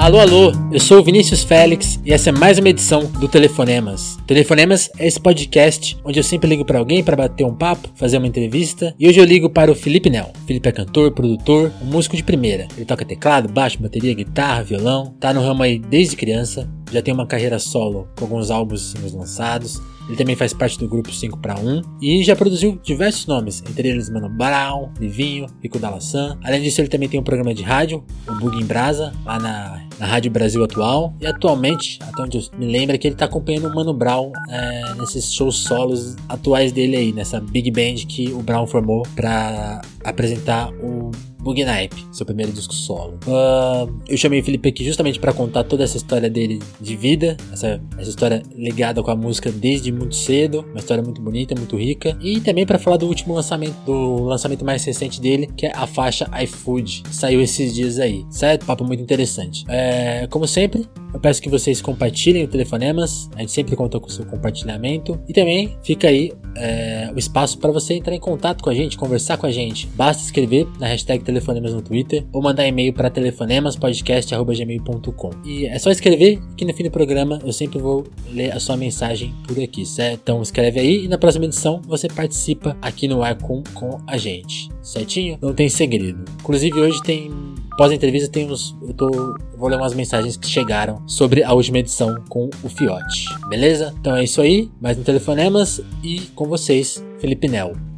Alô, alô, eu sou o Vinícius Félix e essa é mais uma edição do Telefonemas. Telefonemas é esse podcast onde eu sempre ligo para alguém para bater um papo, fazer uma entrevista e hoje eu ligo para o Felipe Nel. Felipe é cantor, produtor, um músico de primeira. Ele toca teclado, baixo, bateria, guitarra, violão, tá no ramo aí desde criança, já tem uma carreira solo com alguns álbuns lançados ele também faz parte do grupo 5 para 1 e já produziu diversos nomes, entre eles Mano Brown, Livinho, Rico Dalassan. Além disso, ele também tem um programa de rádio, o Bug em Brasa, lá na, na Rádio Brasil Atual. E atualmente, até onde eu me lembro, é que ele está acompanhando o Mano Brown é, nesses shows solos atuais dele aí, nessa big band que o Brown formou para apresentar o Bugnipe, seu primeiro disco solo. Uh, eu chamei o Felipe aqui justamente para contar toda essa história dele de vida, essa, essa história ligada com a música desde muito cedo, uma história muito bonita, muito rica, e também para falar do último lançamento, do lançamento mais recente dele, que é a faixa iFood, saiu esses dias aí, certo? Papo muito interessante. É, como sempre, eu peço que vocês compartilhem o Telefonemas, a gente sempre conta com o seu compartilhamento. E também fica aí é, o espaço para você entrar em contato com a gente, conversar com a gente. Basta escrever na hashtag Telefonemas no Twitter ou mandar e-mail para telefonemaspodcast.gmail.com. E é só escrever que no fim do programa eu sempre vou ler a sua mensagem por aqui, certo? Então escreve aí e na próxima edição você participa aqui no ar com, a gente, certinho? Não tem segredo. Inclusive hoje tem pós-entrevista tem uns. Eu tô. Vou ler umas mensagens que chegaram sobre a última edição com o Fiote. Beleza? Então é isso aí. Mais um Telefonemas e com vocês, Felipe Nel.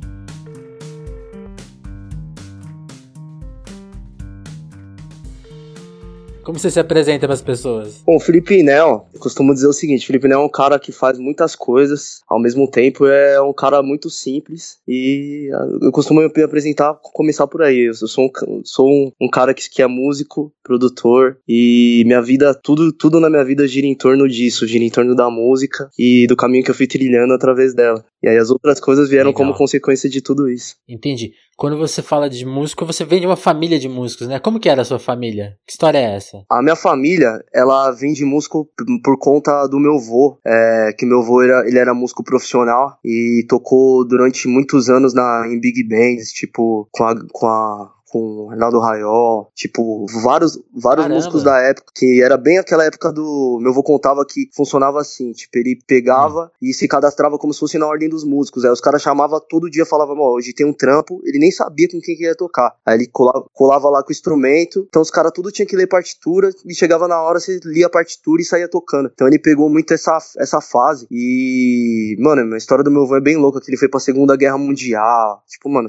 Como você se apresenta para as pessoas? Bom, Felipe Nel, eu costumo dizer o seguinte: Felipe Nel é um cara que faz muitas coisas, ao mesmo tempo é um cara muito simples e eu costumo me apresentar, começar por aí. Eu sou um, sou um, um cara que, que é músico, produtor e minha vida, tudo, tudo na minha vida gira em torno disso, gira em torno da música e do caminho que eu fui trilhando através dela. E aí as outras coisas vieram Legal. como consequência de tudo isso. Entendi. Quando você fala de músico, você vem de uma família de músicos, né? Como que era a sua família? Que história é essa? A minha família, ela vem de músico por conta do meu avô, é, que meu avô era, ele era músico profissional e tocou durante muitos anos na, em big bands, tipo, com a, com a com Reinaldo Raiol, tipo, vários, vários Caramba. músicos da época, que era bem aquela época do. Meu avô contava que funcionava assim, tipo, ele pegava hum. e se cadastrava como se fosse na ordem dos músicos. Aí os caras chamavam todo dia, falavam, ó, hoje tem um trampo, ele nem sabia com quem que ia tocar. Aí ele colava, colava lá com o instrumento, então os caras tudo tinha que ler partitura, e chegava na hora, você lia a partitura e saía tocando. Então ele pegou muito essa, essa fase. E, mano, a história do meu avô é bem louca, que ele foi pra Segunda Guerra Mundial, tipo, mano,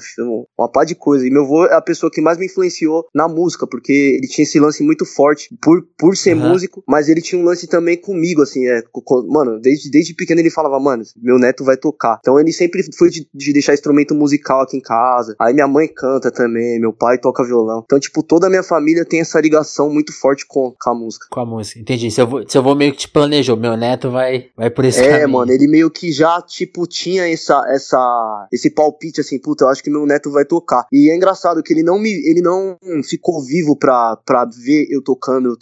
uma pá de coisa. E meu avô é a pessoa que mais me influenciou na música, porque ele tinha esse lance muito forte por, por ser uhum. músico, mas ele tinha um lance também comigo, assim, é, mano, desde, desde pequeno ele falava, mano, meu neto vai tocar. Então ele sempre foi de, de deixar instrumento musical aqui em casa. Aí minha mãe canta também, meu pai toca violão. Então, tipo, toda a minha família tem essa ligação muito forte com, com a música. Com a música, entendi. Se eu vou, se eu vou meio que te planejou, meu neto vai, vai por esse é, caminho. É, mano, ele meio que já, tipo, tinha essa, essa, esse palpite, assim, puta, eu acho que meu neto vai tocar. E é engraçado que ele não me, ele não ficou vivo pra, pra ver eu tocando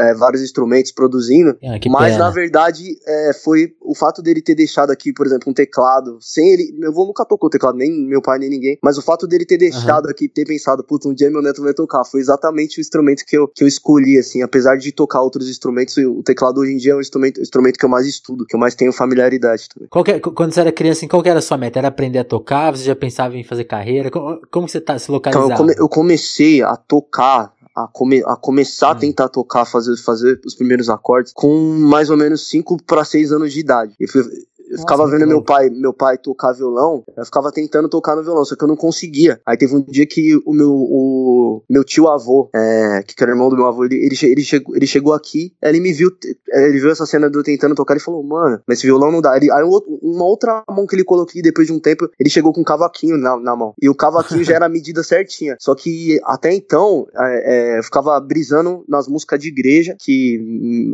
é, vários instrumentos, produzindo. Ah, mas pena. na verdade é, foi o fato dele ter deixado aqui, por exemplo, um teclado. Sem ele. Meu avô nunca tocou teclado, nem meu pai, nem ninguém. Mas o fato dele ter deixado uhum. aqui, ter pensado, puta, um dia meu neto vai tocar, foi exatamente o instrumento que eu, que eu escolhi, assim. Apesar de tocar outros instrumentos, o teclado hoje em dia é o instrumento, instrumento que eu mais estudo, que eu mais tenho familiaridade também. Que, quando você era criança, assim, qual que era a sua meta? Era aprender a tocar? Você já pensava em fazer carreira? Como, como você tá se localizando? Então, eu, come, eu comecei comecei a tocar a, come, a começar a hum. tentar tocar, fazer, fazer os primeiros acordes com mais ou menos 5 para 6 anos de idade. Eu fui, eu ficava Nossa, vendo meu pai, meu pai tocar violão, eu ficava tentando tocar no violão, só que eu não conseguia. Aí teve um dia que o meu, o meu tio avô, é, que era irmão do meu avô, ele, ele, ele, chegou, ele chegou aqui, ele me viu, ele viu essa cena de eu tentando tocar e falou, mano, mas esse violão não dá. Ele, aí uma outra mão que ele coloquei depois de um tempo, ele chegou com um cavaquinho na, na mão. E o cavaquinho já era a medida certinha. Só que até então, é, é, eu ficava brisando nas músicas de igreja, que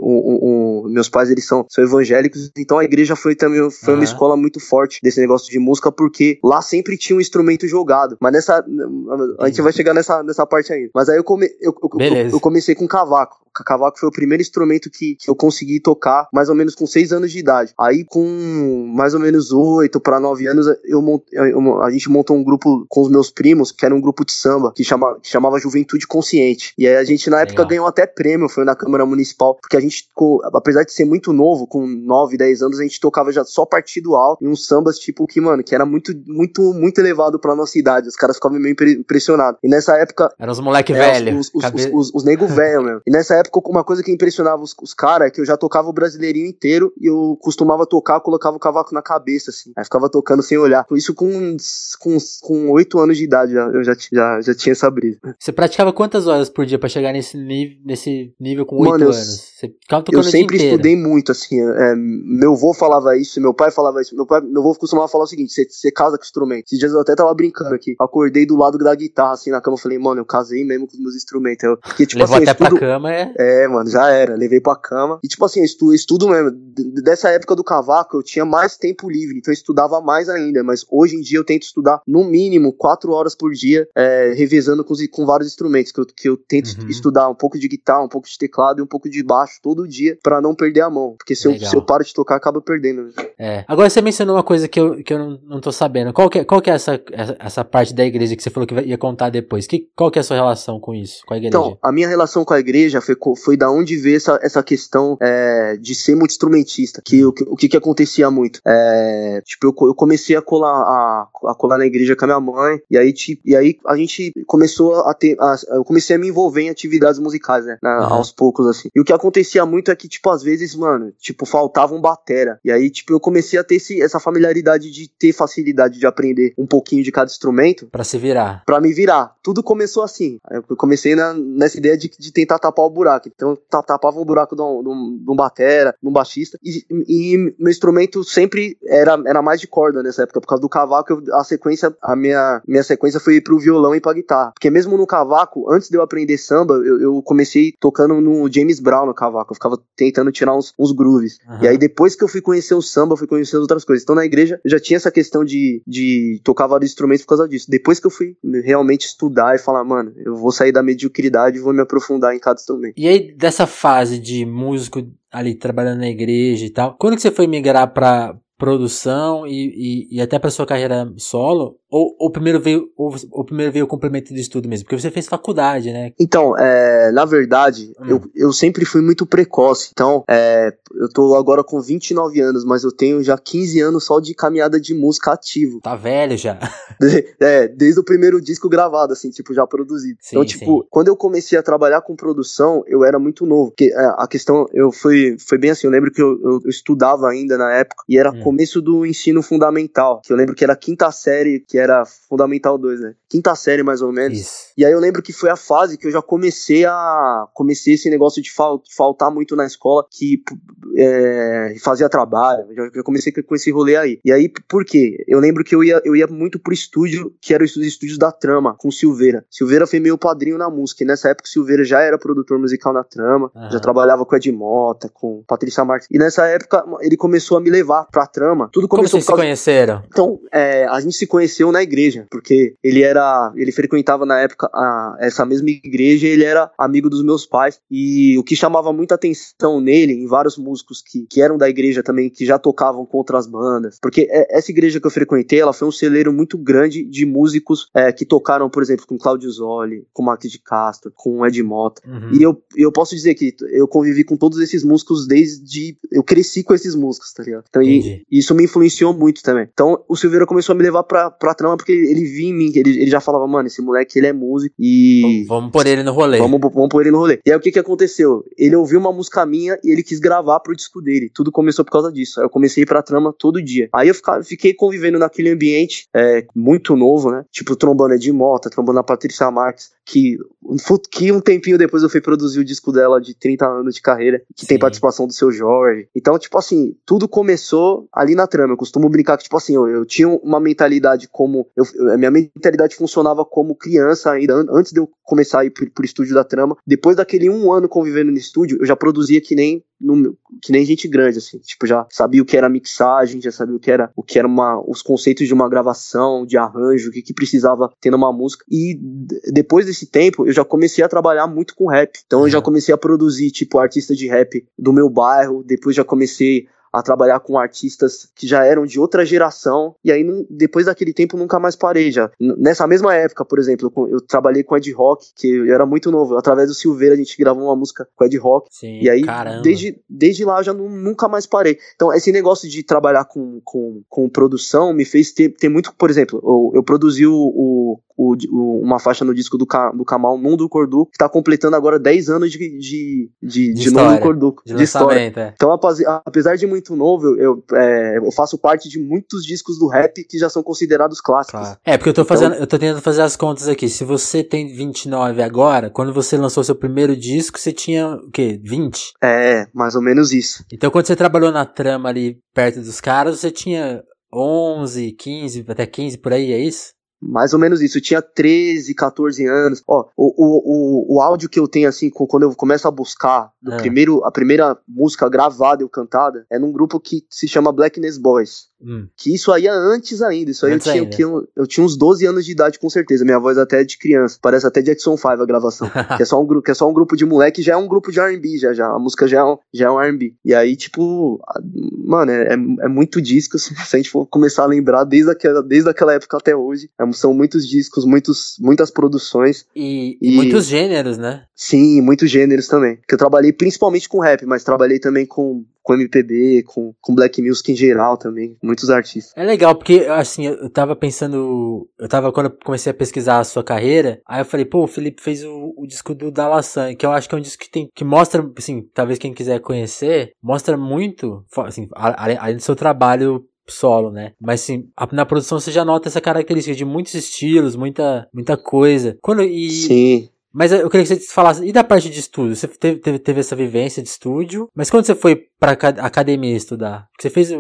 um, um, um, meus pais eles são, são evangélicos, então a igreja foi também foi uhum. uma escola muito forte desse negócio de música, porque lá sempre tinha um instrumento jogado. Mas nessa. A gente vai chegar nessa, nessa parte aí. Mas aí eu, come, eu, eu, eu, comecei com cavaco. O cavaco foi o primeiro instrumento que, que eu consegui tocar mais ou menos com seis anos de idade. Aí, com mais ou menos oito para nove anos, eu, mont, eu, a gente montou um grupo com os meus primos, que era um grupo de samba, que, chama, que chamava Juventude Consciente. E aí a gente, na época, Legal. ganhou até prêmio, foi na Câmara Municipal, porque a gente, apesar de ser muito novo, com nove, dez anos, a gente tocava já só partido alto, em uns sambas, tipo, que, mano, que era muito, muito, muito elevado pra nossa idade. Os caras ficavam meio impressionados. E nessa época. Eram os moleque é, velho. Os, os, os, os, os nego velho mesmo. E nessa época, uma coisa que impressionava os, os caras é que eu já tocava o brasileirinho inteiro e eu costumava tocar, colocava o cavaco na cabeça, assim. Aí ficava tocando sem olhar. Isso com, com, com 8 anos de idade, já, eu já, já, já tinha essa brisa. Você praticava quantas horas por dia pra chegar nesse nível, nesse nível com 8 Mano, anos? Você ficava tocando Eu sempre estudei muito, assim. É, meu avô falava isso, meu pai falava isso. Meu, pai, meu avô costumava falar o seguinte: você, casa com instrumento. Esses dias eu até tava brincando aqui. Acordei do lado da guitarra, assim, na cama. Falei, mano, eu casei mesmo com os meus instrumentos. Eu, porque, tipo, Levou assim, até estudo... pra cama, é? É, mano, já era. Levei pra cama. E, tipo assim, eu estudo, estudo mesmo. Dessa época do cavaco, eu tinha mais tempo livre, então eu estudava mais ainda. Mas hoje em dia eu tento estudar no mínimo quatro horas por dia, é, revezando com, com vários instrumentos. Que eu, que eu tento uhum. estudar um pouco de guitarra, um pouco de teclado e um pouco de baixo todo dia para não perder a mão. Porque se eu, se eu paro de tocar, acaba perdendo. Né? É. Agora você mencionou uma coisa que eu, que eu não, não tô sabendo. Qual que é, qual que é essa, essa parte da igreja que você falou que ia contar depois? Que, qual que é a sua relação com isso, com a igreja? Então, a minha relação com a igreja foi, foi da onde veio essa, essa questão é, de ser muito instrumentista. Que, o, o que, que acontecia muito? É, tipo, eu, eu comecei a colar, a, a, colar na igreja com a minha mãe, e aí, tipo, e aí a gente começou a ter. A, eu comecei a me envolver em atividades musicais, né? Na, uhum. Aos poucos, assim. E o que acontecia muito é que, tipo, às vezes, mano, tipo, faltava um batera. E aí, tipo, eu comecei a ter esse, essa familiaridade de ter facilidade de aprender um pouquinho de cada instrumento. para se virar. para me virar. Tudo começou assim. Eu comecei na, nessa ideia de, de tentar tapar o buraco. Então, tapava o buraco de um, de um, de um batera, de um baixista. E, e, meu instrumento sempre era, era mais de corda nessa época. Por causa do cavaco, eu, a sequência, a minha, minha sequência foi pro violão e pra guitarra. Porque mesmo no cavaco, antes de eu aprender samba, eu, eu comecei tocando no James Brown no cavaco. Eu ficava tentando tirar uns, uns grooves. Uhum. E aí, depois que eu fui conhecer o samba, eu fui conhecer outras coisas. Então, na igreja, eu já tinha essa questão de, de tocar vários instrumentos por causa disso. Depois que eu fui realmente estudar e falar, mano, eu vou sair da mediocridade e vou me aprofundar em cada instrumento. E aí, dessa fase de músico ali trabalhando na igreja e tal, quando que você foi migrar pra produção e, e, e até para sua carreira solo? Ou, ou primeiro veio ou, ou, primeiro veio o complemento de estudo mesmo? Porque você fez faculdade, né? Então, é, na verdade, hum. eu, eu sempre fui muito precoce. Então, é, eu tô agora com 29 anos, mas eu tenho já 15 anos só de caminhada de música ativo. Tá velho já. é, desde o primeiro disco gravado, assim, tipo, já produzido. Sim, então, tipo, sim. quando eu comecei a trabalhar com produção, eu era muito novo. Porque é, a questão, eu fui, foi bem assim, eu lembro que eu, eu, eu estudava ainda na época, e era hum. Começo do ensino fundamental, que eu lembro que era quinta série, que era Fundamental 2, né? Quinta série, mais ou menos. Isso. E aí eu lembro que foi a fase que eu já comecei a. Comecei esse negócio de fal, faltar muito na escola, que é, fazia trabalho. Já, já, comecei com esse rolê aí. E aí, por quê? Eu lembro que eu ia, eu ia muito pro estúdio, que era os estúdios da Trama, com Silveira. Silveira foi meu padrinho na música. E nessa época, Silveira já era produtor musical na Trama, uhum. já trabalhava com Ed Mota, com Patrícia Marques. E nessa época, ele começou a me levar pra Trama. Tudo começou Como vocês causa... se conheceram? Então, é, a gente se conheceu na igreja, porque ele era. Ele frequentava na época a, essa mesma igreja, ele era amigo dos meus pais. E o que chamava muita atenção nele, em vários músicos que, que eram da igreja também, que já tocavam com outras bandas, porque é, essa igreja que eu frequentei, ela foi um celeiro muito grande de músicos é, que tocaram, por exemplo, com Claudio Zoli, com Max de Castro, com Ed Mota. Uhum. E eu, eu posso dizer que eu convivi com todos esses músicos desde. Eu cresci com esses músicos, tá ligado? Então, e, isso me influenciou muito também. Então, o Silveira começou a me levar pra, pra trama porque ele via em mim, ele, ele já falava, mano, esse moleque ele é músico e. Vamos pôr ele no rolê. Vamos, vamos pôr ele no rolê. E aí o que que aconteceu? Ele ouviu uma música minha e ele quis gravar pro disco dele. Tudo começou por causa disso. Aí eu comecei pra trama todo dia. Aí eu fica, fiquei convivendo naquele ambiente é, muito novo, né? Tipo, trombando de Mota, trombando a Patrícia Marques, que, que um tempinho depois eu fui produzir o disco dela de 30 anos de carreira, que Sim. tem participação do seu Jorge. Então, tipo assim, tudo começou. Ali na trama. Eu costumo brincar que, tipo assim, eu, eu tinha uma mentalidade como. Eu, a minha mentalidade funcionava como criança ainda, antes de eu começar a ir pro, pro estúdio da trama. Depois daquele um ano convivendo no estúdio, eu já produzia que nem no, que nem gente grande, assim. Tipo, já sabia o que era mixagem, já sabia o que era o que era uma, os conceitos de uma gravação, de arranjo, o que, que precisava ter numa música. E depois desse tempo, eu já comecei a trabalhar muito com rap. Então eu já uhum. comecei a produzir, tipo, artista de rap do meu bairro. Depois já comecei a trabalhar com artistas que já eram de outra geração, e aí depois daquele tempo nunca mais parei já. Nessa mesma época, por exemplo, eu, eu trabalhei com Ed Rock, que eu era muito novo, através do Silveira a gente gravou uma música com Ed Rock, Sim, e aí desde, desde lá eu já não, nunca mais parei. Então esse negócio de trabalhar com, com, com produção me fez ter, ter muito, por exemplo, eu, eu produzi o, o o, o, uma faixa no disco do, do Kamal Mundo Cordu, que tá completando agora 10 anos de, de, de, de, de Mundo Cordu. De, de história. É. Então, apesar de muito novo, eu, é, eu faço parte de muitos discos do rap que já são considerados clássicos. Claro. É, porque eu tô fazendo, então, eu tô tentando fazer as contas aqui. Se você tem 29 agora, quando você lançou seu primeiro disco, você tinha o quê? 20? É, mais ou menos isso. Então, quando você trabalhou na trama ali perto dos caras, você tinha 11, 15, até 15 por aí, é isso? Mais ou menos isso. Eu tinha 13, 14 anos. Ó, o, o, o, o áudio que eu tenho, assim, quando eu começo a buscar, do é. primeiro, a primeira música gravada e cantada, é num grupo que se chama Blackness Boys. Hum. Que isso aí é antes ainda. Isso aí eu tinha, eu, eu tinha uns 12 anos de idade, com certeza. Minha voz até é de criança. Parece até Jackson 5 a gravação. que, é só um, grupo, que é só um grupo de moleque, já é um grupo de RB, já, já. A música já é um, já é um RB. E aí, tipo, mano, é, é muito disco. Se a gente for começar a lembrar desde aquela, desde aquela época até hoje. É são muitos discos, muitos, muitas produções. E, e, muitos gêneros, né? Sim, muitos gêneros também. Que eu trabalhei principalmente com rap, mas trabalhei também com, com MPB, com, com Black Music em geral também, muitos artistas. É legal, porque assim, eu tava pensando, eu tava quando eu comecei a pesquisar a sua carreira, aí eu falei, pô, o Felipe fez o, o disco do Dalassan, que eu acho que é um disco que tem, que mostra, assim, talvez quem quiser conhecer, mostra muito, assim, além do seu trabalho solo, né? Mas sim, na produção você já nota essa característica de muitos estilos, muita, muita coisa. Quando e Sim. Mas eu queria que você falasse, e da parte de estúdio? Você teve, teve, teve essa vivência de estúdio, mas quando você foi pra academia estudar? Você fez,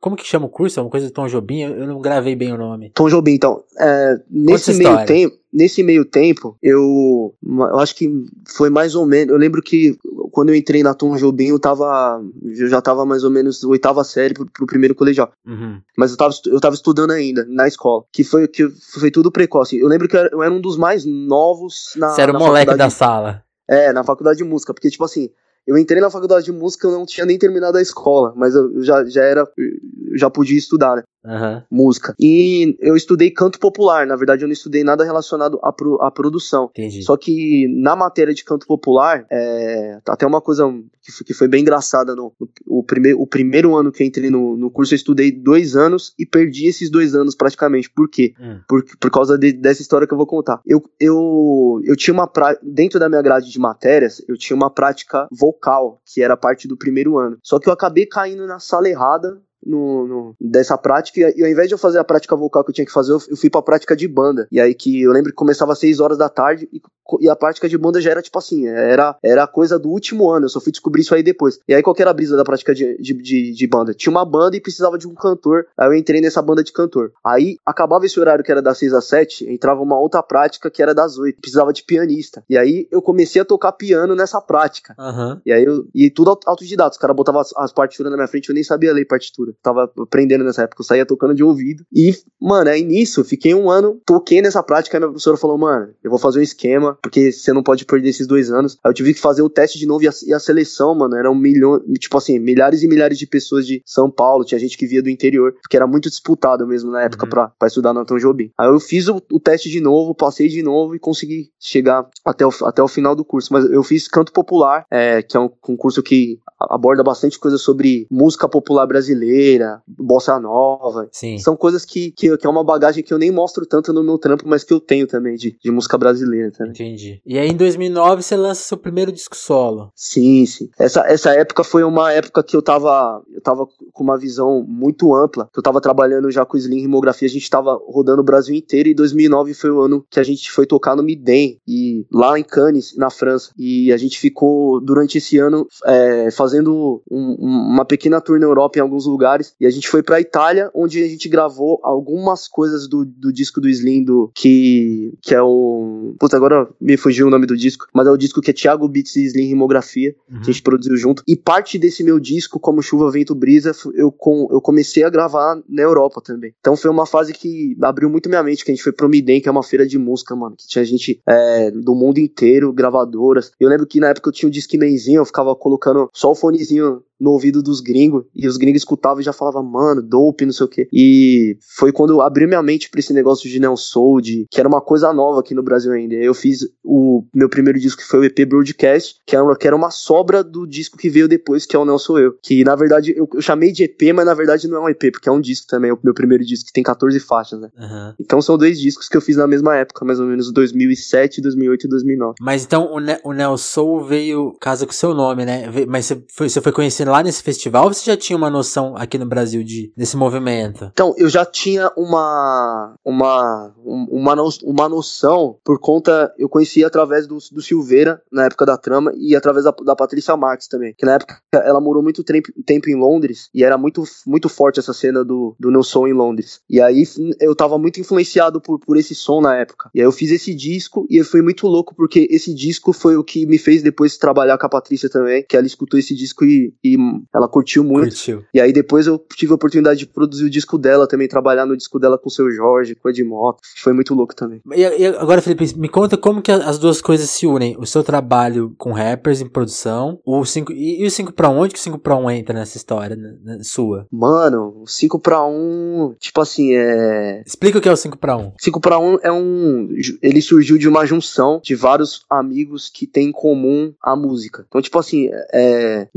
como que chama o curso? É uma coisa de Tom Jobim? Eu não gravei bem o nome. Tom Jobim, então, é, nesse meio tempo, nesse meio tempo, eu, eu acho que foi mais ou menos, eu lembro que quando eu entrei na Tom Jobim, eu tava, eu já tava mais ou menos oitava série pro, pro primeiro colegial. Uhum. Mas eu tava, eu tava estudando ainda, na escola, que foi, que foi tudo precoce. Eu lembro que eu era, eu era um dos mais novos na Você era o moleque da sala. É, na faculdade de música, porque, tipo assim, eu entrei na faculdade de música, eu não tinha nem terminado a escola, mas eu já, já era, eu já podia estudar, né? Uhum. Música. E eu estudei canto popular, na verdade eu não estudei nada relacionado à, pro, à produção. Entendi. Só que na matéria de canto popular, é, até uma coisa que, que foi bem engraçada. No, no, o, primeir, o primeiro ano que eu entrei no, no curso, eu estudei dois anos e perdi esses dois anos praticamente. Por quê? Hum. Por, por causa de, dessa história que eu vou contar. Eu, eu, eu tinha uma prática, dentro da minha grade de matérias, eu tinha uma prática vocal, que era parte do primeiro ano. Só que eu acabei caindo na sala errada no, no, dessa prática. E ao invés de eu fazer a prática vocal que eu tinha que fazer, eu, eu fui pra prática de banda. E aí que eu lembro que começava às 6 horas da tarde e, e, a prática de banda já era tipo assim, era, era coisa do último ano. Eu só fui descobrir isso aí depois. E aí qual que era a brisa da prática de, de, de, de banda? Tinha uma banda e precisava de um cantor. Aí eu entrei nessa banda de cantor. Aí acabava esse horário que era das 6 às 7, entrava uma outra prática que era das 8. Precisava de pianista. E aí eu comecei a tocar piano nessa prática. Uhum. E aí eu. E tudo autodidata. Os caras botavam as, as partituras na minha frente, eu nem sabia ler partitura tava aprendendo nessa época, eu saía tocando de ouvido. E, mano, aí nisso, fiquei um ano, toquei nessa prática, aí minha professora falou, mano, eu vou fazer um esquema, porque você não pode perder esses dois anos. Aí eu tive que fazer o teste de novo e a, e a seleção, mano, eram milhões, tipo assim, milhares e milhares de pessoas de São Paulo, tinha gente que via do interior, porque era muito disputado mesmo na época uhum. pra, pra estudar no Antônio Jobim. Aí eu fiz o, o, teste de novo, passei de novo e consegui chegar até o, até o final do curso. Mas eu fiz canto popular, é, que é um concurso que aborda bastante coisa sobre música popular brasileira, bossa nova. Sim. São coisas que, que, que, é uma bagagem que eu nem mostro tanto no meu trampo, mas que eu tenho também de, de música brasileira. Também. Entendi. E aí em 2009 você lança seu primeiro disco solo. Sim, sim. Essa, essa época foi uma época que eu tava, eu tava com uma visão muito ampla, que eu tava trabalhando já com Slim Rimografia, a gente tava rodando o Brasil inteiro e 2009 foi o ano que a gente foi tocar no Midem, e lá em Cannes, na França. E a gente ficou durante esse ano é, fazendo fazendo um, uma pequena tour na Europa em alguns lugares lugares. E a gente foi pra Itália, onde a gente gravou algumas coisas do, do disco do Slim, do, que, que é o. Puta, agora me fugiu o nome do disco, mas é o disco que é Thiago Beats e Slim Rimografia, uhum. que a gente produziu junto. E parte desse meu disco, como Chuva, Vento, Brisa, eu, com, eu comecei a gravar na Europa também. Então foi uma fase que abriu muito minha mente, que a gente foi pro Midem, que é uma feira de música, mano, que tinha gente é, do mundo inteiro, gravadoras. Eu lembro que na época eu tinha um Discmanzinho, eu ficava colocando só o fonezinho no ouvido dos gringos, e os gringos escutavam e já falavam, mano, dope, não sei o quê. E foi quando eu abri minha mente pra esse negócio de Neo Soul, de, que era uma coisa nova aqui no Brasil ainda. Eu fiz o meu primeiro disco, que foi o EP Broadcast, que era, uma, que era uma sobra do disco que veio depois, que é o Neo Sou Eu. Que, na verdade, eu, eu, chamei de EP, mas na verdade não é um EP, porque é um disco também, é o meu primeiro disco, que tem 14 faixas, né? Uhum. Então são dois discos que eu fiz na mesma época, mais ou menos 2007, 2008 e 2009. Mas então o, ne o Neo Soul veio casa com seu nome, né? Mas você foi, você foi conhecendo lá nesse festival ou você já tinha uma noção aqui no Brasil de, desse movimento? Então, eu já tinha uma uma uma, uma noção por conta, eu conhecia através do, do Silveira, na época da trama, e através da, da Patrícia Marques também, que na época ela morou muito tempo, tempo em Londres, e era muito, muito forte essa cena do, do No Som em Londres. E aí eu tava muito influenciado por, por esse som na época. E aí eu fiz esse disco, e foi muito louco, porque esse disco foi o que me fez depois trabalhar com a Patrícia também, que ela escutou esse disco e, e ela curtiu muito. Curtiu. E aí depois eu tive a oportunidade de produzir o disco dela também, trabalhar no disco dela com o seu Jorge, com o Edmoto. Foi muito louco também. E, e, agora, Felipe, me conta como que as duas coisas se unem. O seu trabalho com rappers em produção, o 5 e, e o 5 para 1, onde que o 5 para 1 entra nessa história né, né, sua? Mano, o 5 para 1, tipo assim, é Explica o que é o 5 para 1. 5 para 1 é um ele surgiu de uma junção de vários amigos que têm em comum a música. Então, tipo assim, é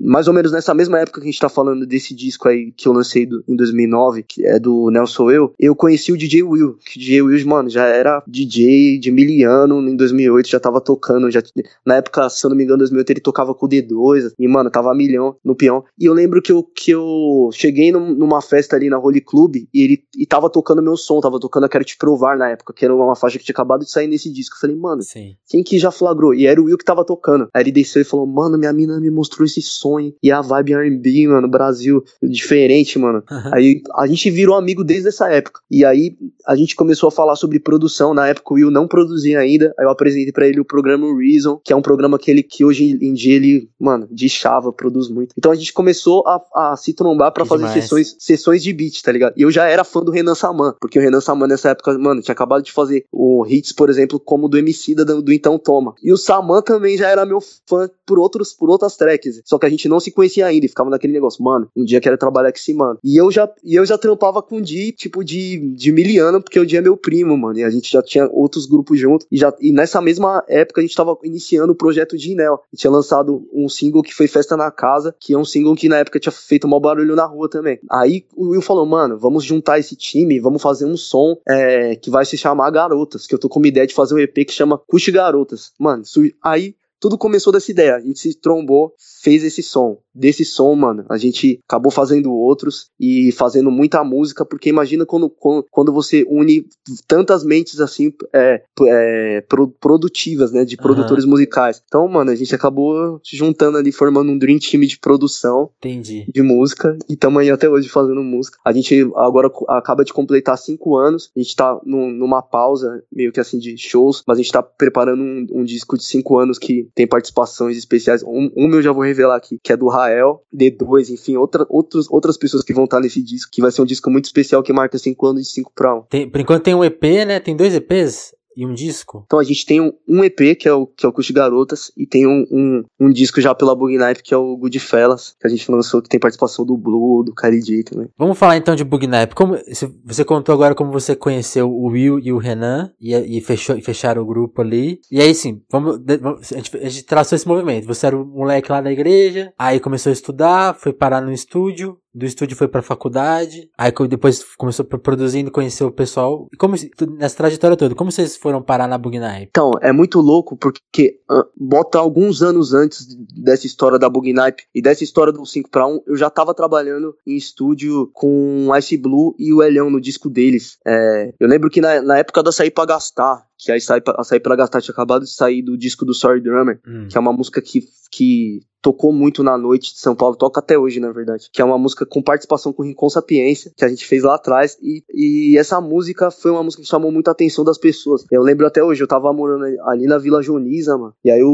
mais ou menos nessa mesma época que a gente tá falando desse disco aí que eu lancei do, em 2009, que é do Nelson Eu, eu conheci o DJ Will, que o DJ Will, mano, já era DJ de miliano em 2008, já tava tocando, já na época, se eu não me engano, 2008 ele tocava com o D2 e, mano, tava a milhão no peão. E eu lembro que eu, que eu cheguei num, numa festa ali na Holy Club e ele e tava tocando meu som, tava tocando a Quero Te Provar na época, que era uma faixa que tinha acabado de sair nesse disco. Eu falei, mano, Sim. quem que já flagrou? E era o Will que tava tocando. Aí ele desceu e falou, mano, minha mina me mostrou esse sonho e a vibe R&B, mano, Brasil, diferente, mano. Aí a gente virou amigo desde essa época. E aí a gente começou a falar sobre produção. Na época o Will não produzia ainda. Aí eu apresentei para ele o programa Reason, que é um programa que ele que hoje em dia ele, mano, de chava, produz muito. Então a gente começou a, a se trombar para fazer sessões, sessões de beat, tá ligado? E eu já era fã do Renan Saman, porque o Renan Saman nessa época, mano, tinha acabado de fazer o hits, por exemplo, como do MC da, do Então Toma. E o Saman também já era meu fã por outros por outras tracks. Só que a gente não se conhecia ainda e ficava naquele negócio, mano, um dia quero trabalhar com esse mano. E eu já e eu já trampava com o Di, tipo de de miliano, porque o Di é meu primo, mano. E a gente já tinha outros grupos juntos e já e nessa mesma época a gente tava iniciando o projeto de Inel. Tinha lançado um single que foi Festa na Casa, que é um single que na época tinha feito mau barulho na rua também. Aí o Will falou, mano, vamos juntar esse time, vamos fazer um som é, que vai se chamar Garotas, que eu tô com uma ideia de fazer um EP que chama Cuxe Garotas. Mano, aí tudo começou dessa ideia. A gente se trombou, fez esse som. Desse som, mano, a gente acabou fazendo outros e fazendo muita música, porque imagina quando, quando você une tantas mentes assim, é, é, produtivas, né, de produtores uhum. musicais. Então, mano, a gente acabou se juntando ali, formando um dream team de produção Entendi. de música e estamos aí até hoje fazendo música. A gente agora acaba de completar cinco anos, a gente tá num, numa pausa, meio que assim, de shows, mas a gente tá preparando um, um disco de cinco anos que tem participações especiais. Um, um eu já vou revelar aqui, que é do Rael, D2, enfim, outra, outros, outras pessoas que vão estar nesse disco, que vai ser um disco muito especial que marca 5 anos de 5 para 1. Tem, por enquanto tem um EP, né? Tem dois EPs? E um disco? Então a gente tem um, um, EP, que é o, que é o Custo Garotas, e tem um, um, um, disco já pela Bug Knife, que é o Goodfellas, que a gente lançou, que tem participação do Blue, do Caridi também. Vamos falar então de Bug Knife. Como, você contou agora como você conheceu o Will e o Renan, e, e, fechou, e fecharam o grupo ali. E aí sim, vamos, a, gente, a gente traçou esse movimento. Você era um moleque lá da igreja, aí começou a estudar, foi parar no estúdio, do estúdio foi pra faculdade, aí depois começou produzindo, conheceu o pessoal. E como nessa trajetória toda, como vocês foram parar na Bugnipe? Então, é muito louco porque uh, bota alguns anos antes dessa história da Bugnipe e dessa história do 5 para 1, eu já tava trabalhando em estúdio com Ice Blue e o Elhão no disco deles. É, eu lembro que na, na época da Sair pra Gastar, que a Açaí, Açaí Pela Gastar tinha acabado de sair do disco do Sorry Drummer, hum. que é uma música que, que tocou muito na noite de São Paulo, toca até hoje, na verdade. Que é uma música com participação com Rincon Sapiência, que a gente fez lá atrás. E, e essa música foi uma música que chamou muita atenção das pessoas. Eu lembro até hoje, eu tava morando ali na Vila Joniza, mano. E aí eu,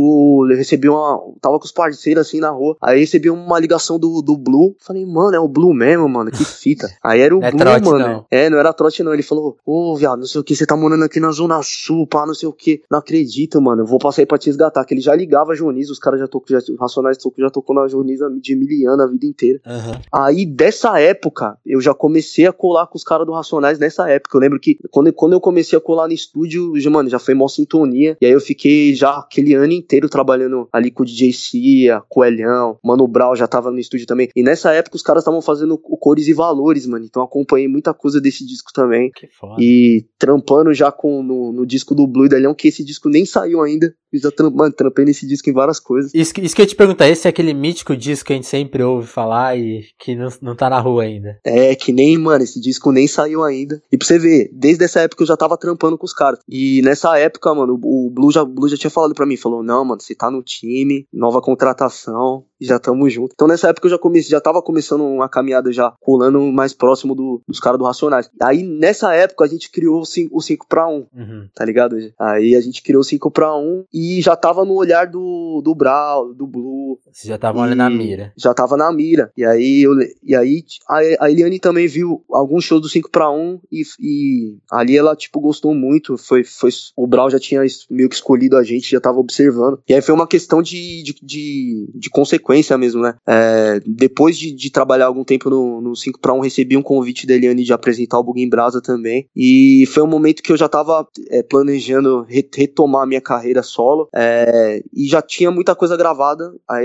eu recebi uma. Tava com os parceiros assim na rua. Aí recebi uma ligação do, do Blue. Falei, mano, é o Blue mesmo, mano. Que fita. Aí era o é Blue, trote, mano. Não. É, não era trote, não. Ele falou, ô, oh, viado, não sei o que, você tá morando aqui na Zona Sul, pá, não sei o que. Não acredito, mano. Eu vou passar aí pra te resgatar. Que ele já ligava a Joniza, os caras já tocou, já, Racionais tocou, já tocou na Joniza de Miliana a vida inteira. Uhum. Aí, dessa época, eu já comecei a colar com os caras do Racionais nessa época. Eu lembro que quando, quando eu comecei a colar no estúdio, já, mano, já foi mó sintonia. E aí eu fiquei já aquele ano inteiro trabalhando ali com o DJ Cia, com o Elhão, Mano Brau já tava no estúdio também. E nessa época os caras estavam fazendo Cores e Valores, mano. Então acompanhei muita coisa desse disco também. Que foda. E trampando já com no, no disco do Blue e Elhão, que esse disco nem saiu ainda. Eu já tramp, mano, trampei nesse disco em várias coisas. Isso, isso que eu ia te perguntar, esse é aquele mítico disco que a gente sempre ouve falar e que não, não tá na rua ainda. É, que nem, mano, esse disco nem saiu ainda. E pra você ver, desde essa época eu já tava trampando com os caras. E nessa época, mano, o Blue já, Blue já tinha falado pra mim, falou, não, mano, você tá no time, nova contratação, já tamo junto. Então nessa época eu já comecei, já tava começando uma caminhada já colando mais próximo do, dos caras do Racionais. Aí nessa época a gente criou o 5, o 5 pra 1, uhum. tá ligado? Aí a gente criou o 5 pra 1 e já tava no olhar do, do Brau, do Blue. Você já tava ali na mira. Já tava na mira. E aí, eu, e aí a, a Eliane também viu alguns shows do 5 pra 1 e, e ali ela, tipo, gostou muito. Foi, foi, o Brau já tinha meio que escolhido a gente, já tava observando. E aí foi uma questão de, de, de, de consequência mesmo, né? É, depois de, de trabalhar algum tempo no, no 5 para 1, recebi um convite da Eliane de apresentar o Bug em Brasa também. E foi um momento que eu já tava é, planejando re, retomar a minha carreira solo. É, e já tinha muita coisa gravada. Aí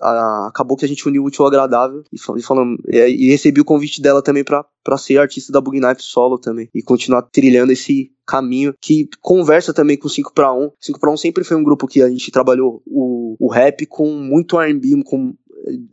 a, acabou que a gente uniu o útil ao agradável e, e falando. E, e, recebi o convite dela também para ser artista da Bug Knife solo também. E continuar trilhando esse, caminho que conversa também com 5 para 1. 5 para 1 sempre foi um grupo que a gente trabalhou o, o rap com muito R&B, com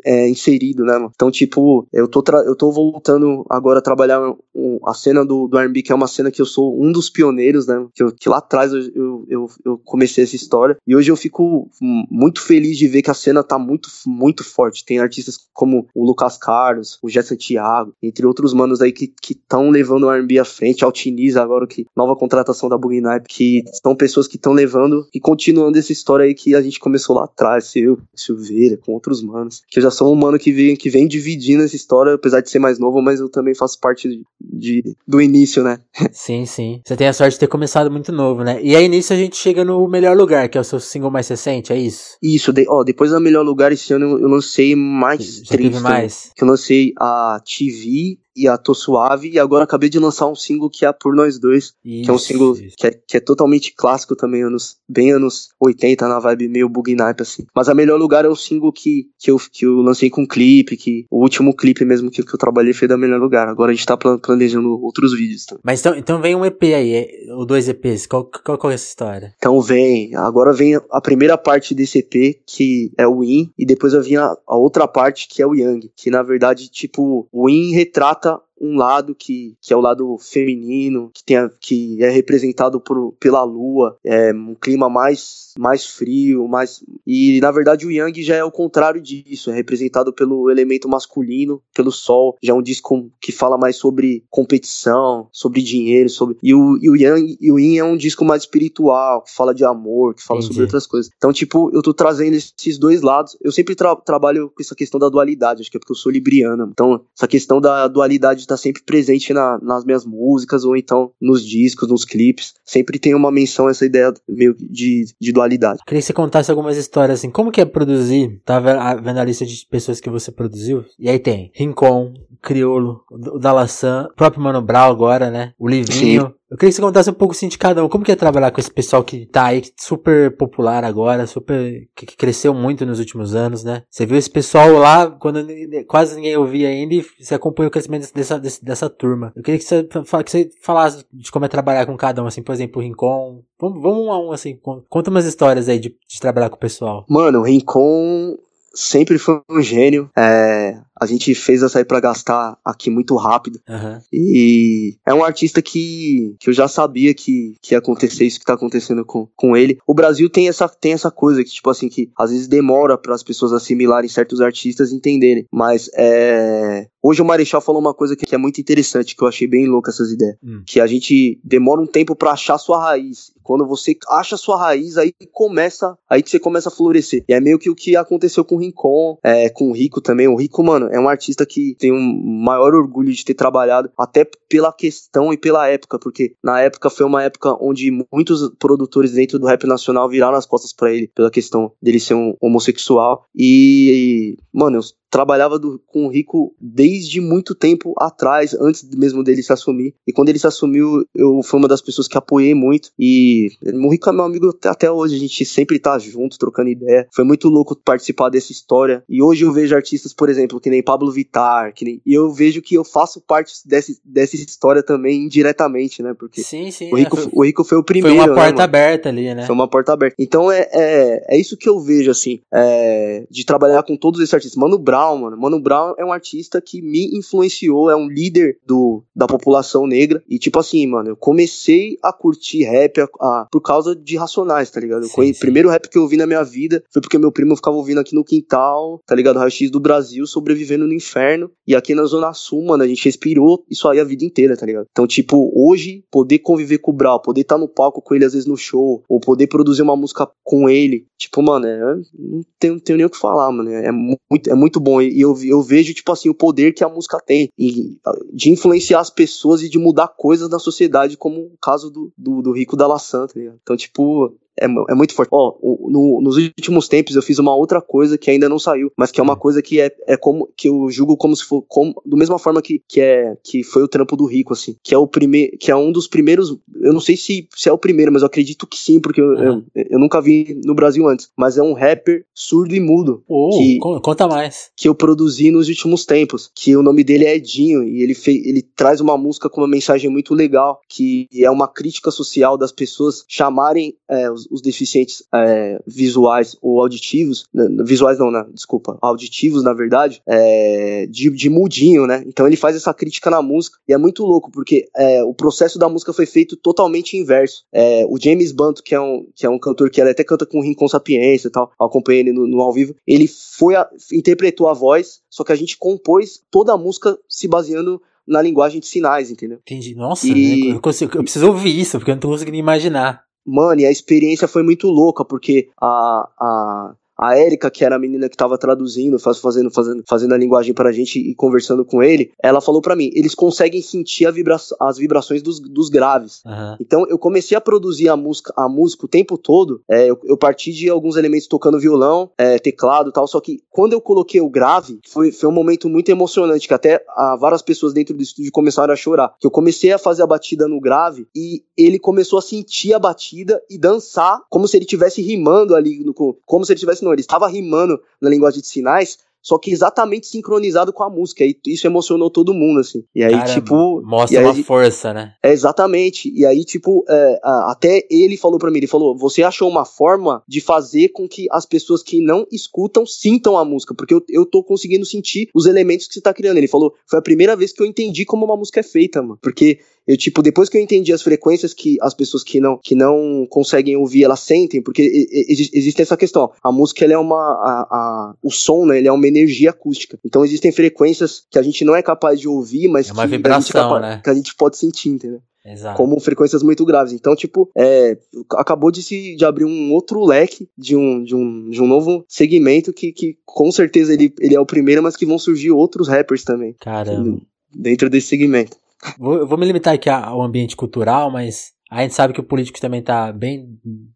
é, inserido, né, mano? Então, tipo, eu tô, eu tô voltando agora a trabalhar um, a cena do, do R&B, que é uma cena que eu sou um dos pioneiros, né? Que, eu, que lá atrás eu, eu, eu, comecei essa história. E hoje eu fico muito feliz de ver que a cena tá muito, muito forte. Tem artistas como o Lucas Carlos, o Jé Santiago, entre outros manos aí que estão levando o R&B à frente, Altiniza agora, que nova contratação da Boogie Night, que são pessoas que estão levando e continuando essa história aí que a gente começou lá atrás, eu, Silveira, com outros manos que eu já sou um mano que vem, que vem dividindo essa história, apesar de ser mais novo, mas eu também faço parte de, de do início, né? Sim, sim. Você tem a sorte de ter começado muito novo, né? E aí nisso a gente chega no melhor lugar, que é o seu single mais recente, é isso? Isso, de, ó, depois do melhor lugar esse ano eu, eu lancei mais já três. mais? Que eu lancei a TV e a Tô Suave, e agora acabei de lançar um single que é a Por Nós Dois, isso, que é um single que é, que é, totalmente clássico também, anos, bem anos 80, na vibe meio bug night, assim. Mas a melhor lugar é o single que, que, eu, que eu lancei com clipe, que o último clipe mesmo que, que eu trabalhei foi da melhor lugar. Agora a gente tá planejando outros vídeos também. Mas então, então vem um EP aí, é, ou dois EPs, qual, qual, qual é essa história? Então vem, agora vem a primeira parte desse EP, que é o In, e depois vai vir a, a outra parte, que é o Yang, que na verdade, tipo, o In retrata puntata um lado que, que é o lado feminino, que, tem a, que é representado por, pela lua, é um clima mais, mais frio, mais. E na verdade o Yang já é o contrário disso, é representado pelo elemento masculino, pelo sol. Já é um disco que fala mais sobre competição, sobre dinheiro, sobre. E o, e o Yang e o Yin é um disco mais espiritual, que fala de amor, que fala Entendi. sobre outras coisas. Então, tipo, eu tô trazendo esses dois lados. Eu sempre tra trabalho com essa questão da dualidade, acho que é porque eu sou libriana. Então, essa questão da dualidade tá sempre presente na, nas minhas músicas ou então nos discos, nos clipes. Sempre tem uma menção essa ideia meio de, de dualidade. Queria que você contasse algumas histórias assim. Como que é produzir? Tava vendo a lista de pessoas que você produziu. E aí tem Rincon, Criolo, o Dalassan, próprio Mano Brown agora, né? O Livinho. Sim. Eu queria que você contasse um pouco assim de cada um. Como que é trabalhar com esse pessoal que tá aí super popular agora, super. que, cresceu muito nos últimos anos, né? Você viu esse pessoal lá quando quase ninguém ouvia ainda e você acompanha o crescimento dessa, dessa, dessa turma. Eu queria que você, que você falasse de como é trabalhar com cada um, assim, por exemplo, o Rincon. Vamos, vamos um a um, assim. Conta umas histórias aí de, de trabalhar com o pessoal. Mano, o Rincon sempre foi um gênio. É, a gente fez essa aí pra gastar aqui muito rápido. Aham. E é um artista que, que eu já sabia que, que ia acontecer isso que tá acontecendo com, com ele. O Brasil tem essa, tem essa coisa que, tipo assim, que às vezes demora para as pessoas assimilarem certos artistas e entenderem. Mas é. Hoje o Marechal falou uma coisa que, que é muito interessante, que eu achei bem louca essas ideias. Hum. Que a gente demora um tempo pra achar sua raiz. Quando você acha sua raiz, aí começa, aí você começa a florescer. E é meio que o que aconteceu com o Rincon, é, com o Rico também. O Rico, mano, é um artista que tem um maior orgulho de ter trabalhado, até pela questão e pela época, porque na época foi uma época onde muitos produtores dentro do rap nacional viraram as costas pra ele, pela questão dele ser um homossexual. E, mano, eu trabalhava do- com o Rico desde muito tempo atrás, antes mesmo dele se assumir. E quando ele se assumiu, eu fui uma das pessoas que apoiei muito. E o Rico é meu amigo até hoje, a gente sempre tá junto, trocando ideia. Foi muito louco participar dessa história. E hoje eu vejo artistas, por exemplo, que nem Pablo Vittar, que nem, e eu vejo que eu faço parte dessa, dessa história também indiretamente, né? Porque Sim, sim. o Rico, é, foi, o Rico foi o foi primeiro. uma né, porta mano? aberta ali, né? Foi uma porta aberta. Então é, é, é isso que eu vejo, assim, é, de trabalhar com todos esses artistas. Mano Brown, mano. Mano Brown é um artista que me influenciou, é um líder do, da população negra. E, tipo assim, mano, eu comecei a curtir rap a- a- por causa de Racionais, tá ligado? Sim, sim. primeiro rap que eu ouvi na minha vida foi porque meu primo ficava ouvindo aqui no quintal, tá ligado? Raio X do Brasil, sobrevivendo no inferno. E aqui na Zona Sul, mano, a gente respirou isso aí a vida inteira, tá ligado? Então, tipo, hoje, poder conviver com o Brau, poder estar no palco com ele às vezes no show, ou poder produzir uma música com ele, tipo, mano, é, não, tenho, não tenho nem o que falar, mano. É muito, é muito bom. E eu, eu vejo, tipo assim, o poder que a música tem e, de influenciar as pessoas e de mudar coisas na sociedade, como o caso do, do, do Rico da Laçã, tá ligado? Então, tipo, é, é muito forte. Ó, o- no- nos últimos tempos eu fiz uma outra coisa que ainda não saiu, mas que é uma coisa que é, é como que eu julgo como se for como, do mesma forma que, que é que foi o trampo do Rico assim, que é o primeiro, que é um dos primeiros, eu não sei se, se é o primeiro, mas eu acredito que sim, porque eu, eu, eu nunca vi no Brasil antes, mas é um rapper surdo e mudo Ô, que- con- conta mais. que eu produzi nos últimos tempos, que o nome dele é Edinho e ele fez, ele traz uma música com uma mensagem muito legal, que é uma crítica social das pessoas chamarem é, os, os deficientes é, visuais ou auditivos, né, visuais não, né, desculpa, auditivos na verdade, é, de, de mudinho, né? Então ele faz essa crítica na música e é muito louco porque é, o processo da música foi feito totalmente inverso. É, o James Banto, que é um, que é um cantor que ele até canta com Rincon Sapiência e tal, acompanhei ele no, no ao vivo, ele foi a- interpretou a voz, só que a gente compôs toda a música se baseando na linguagem de sinais, entendeu? Entendi. Nossa, E- eu, consigo- eu preciso ouvir isso, porque eu não tô conseguindo imaginar. Mano, e a experiência foi muito louca, porque a, a, a Erika, que era a menina que tava traduzindo, faz- fazendo, fazendo, fazendo a linguagem pra gente e conversando com ele, ela falou pra mim, eles conseguem sentir a vibra as vibrações dos, dos graves. Aham. Então eu comecei a produzir a música, a música o tempo todo. é, eu, eu parti de alguns elementos tocando violão, é, teclado e tal. Só que quando eu coloquei o grave, foi, foi um momento muito emocionante, que até ah, várias pessoas dentro do estúdio começaram a chorar. Que eu comecei a fazer a batida no grave e ele começou a sentir a batida e dançar como se ele estivesse rimando ali, no, como se ele estivesse, não, ele estava rimando na linguagem de sinais. Só que exatamente sincronizado com a música. E isso emocionou todo mundo, assim. E aí, Caramba, tipo. Mostra aí, uma força, né? é, exatamente. E aí, tipo, é, até ele falou pra mim, ele falou, você achou uma forma de fazer com que as pessoas que não escutam sintam a música, porque eu, eu tô conseguindo sentir os elementos que você tá criando. Ele falou, foi a primeira vez que eu entendi como uma música é feita, mano. Porque eu, tipo, depois que eu entendi as frequências que as pessoas que não, que não conseguem ouvir, elas sentem, porque exi- existe essa questão. A música, ela é uma, a, a- o som, né, ele é uma energia acústica. Então existem frequências que a gente não é capaz de ouvir, mas É que, a gente vibração, capa- né? que a gente pode sentir, entendeu? Exato. como frequências muito graves. Então, tipo, é, acabou de se de abrir um outro leque de um, de um, de um novo segmento que, que com certeza ele, ele é o primeiro, mas que vão surgir outros rappers também Caramba. dentro desse segmento. Vou, vou me limitar aqui ao ambiente cultural, mas a gente sabe que o político também tá bem,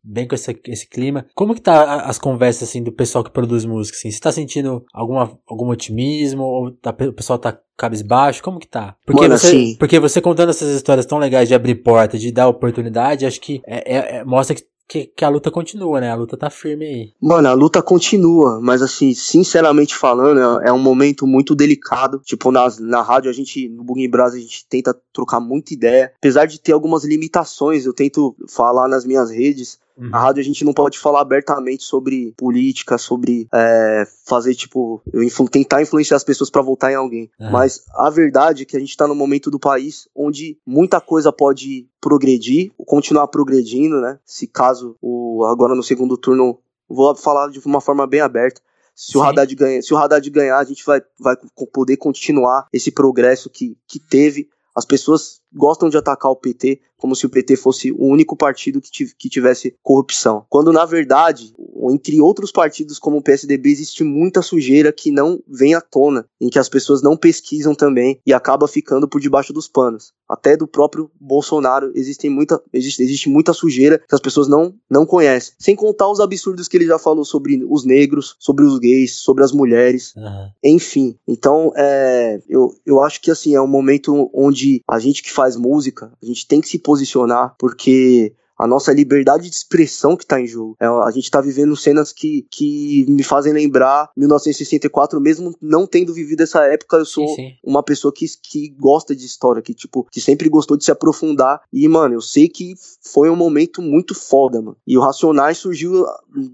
bem com esse, esse clima. Como que tá as conversas, assim, do pessoal que produz música, assim? Você tá sentindo alguma, algum otimismo? Ou tá- o pessoal tá cabisbaixo? Como que tá? Porque, Mano, você, assim- porque você contando essas histórias tão legais de abrir porta, de dar oportunidade, acho que é, é- é- mostra que que, que a luta continua, né? A luta tá firme aí. Mano, a luta continua, mas assim, sinceramente falando, é, é um momento muito delicado. Tipo, nas, na rádio, a gente, no Bug Brasa, a gente tenta trocar muita ideia. Apesar de ter algumas limitações, eu tento falar nas minhas redes Uhum. A rádio a gente não pode falar abertamente sobre política, sobre é, fazer, tipo, influ tentar influenciar as pessoas para votar em alguém. Uhum. Mas a verdade é que a gente tá num momento do país onde muita coisa pode progredir, continuar progredindo, né? Se caso o agora no segundo turno, vou falar de uma forma bem aberta. Se o, Haddad ganha, se o Haddad ganhar, a gente vai, vai poder continuar esse progresso que, que teve. As pessoas gostam de atacar o PT como se o PT fosse o único partido que tivesse corrupção. Quando, na verdade, entre outros partidos como o PSDB, existe muita sujeira que não vem à tona, em que as pessoas não pesquisam também e acaba ficando por debaixo dos panos. Até do próprio Bolsonaro existe muita, existe, existe muita sujeira que as pessoas não, não conhecem. Sem contar os absurdos que ele já falou sobre os negros, sobre os gays, sobre as mulheres, uhum. enfim. Então, é, eu, eu acho que assim, é um momento onde a gente que faz faz música, a gente tem que se posicionar, porque a nossa liberdade de expressão que está em jogo. É, a gente está vivendo cenas que, que me fazem lembrar 1964, mesmo não tendo vivido essa época, eu sou sim, sim. uma pessoa que, que gosta de história, que tipo, que sempre gostou de se aprofundar. E, mano, eu sei que foi um momento muito foda, mano. E o Racionais surgiu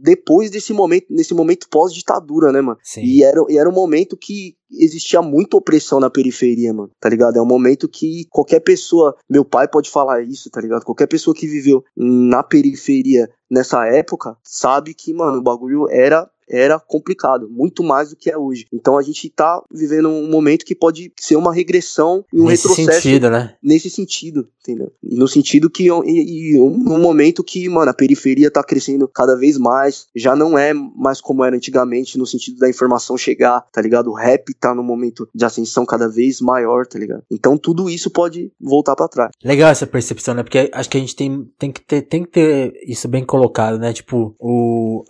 depois desse momento, nesse momento pós-ditadura, né, mano? Sim. E era, e era um momento que, existia muita opressão na periferia, mano, tá ligado? É um momento que qualquer pessoa, meu pai pode falar isso, tá ligado? Qualquer pessoa que viveu na periferia nessa época sabe que, mano, o bagulho era era complicado, muito mais do que é hoje. Então a gente tá vivendo um momento que pode ser uma regressão e um nesse retrocesso. Sentido, né? Nesse sentido, entendeu? E no sentido que e, e um momento que, mano, a periferia tá crescendo cada vez mais, já não é mais como era antigamente no sentido da informação chegar, tá ligado? O rap tá num momento de ascensão cada vez maior, tá ligado? Então tudo isso pode voltar para trás. Legal essa percepção, né? Porque acho que a gente tem, tem que ter tem que ter isso bem colocado, né? Tipo, o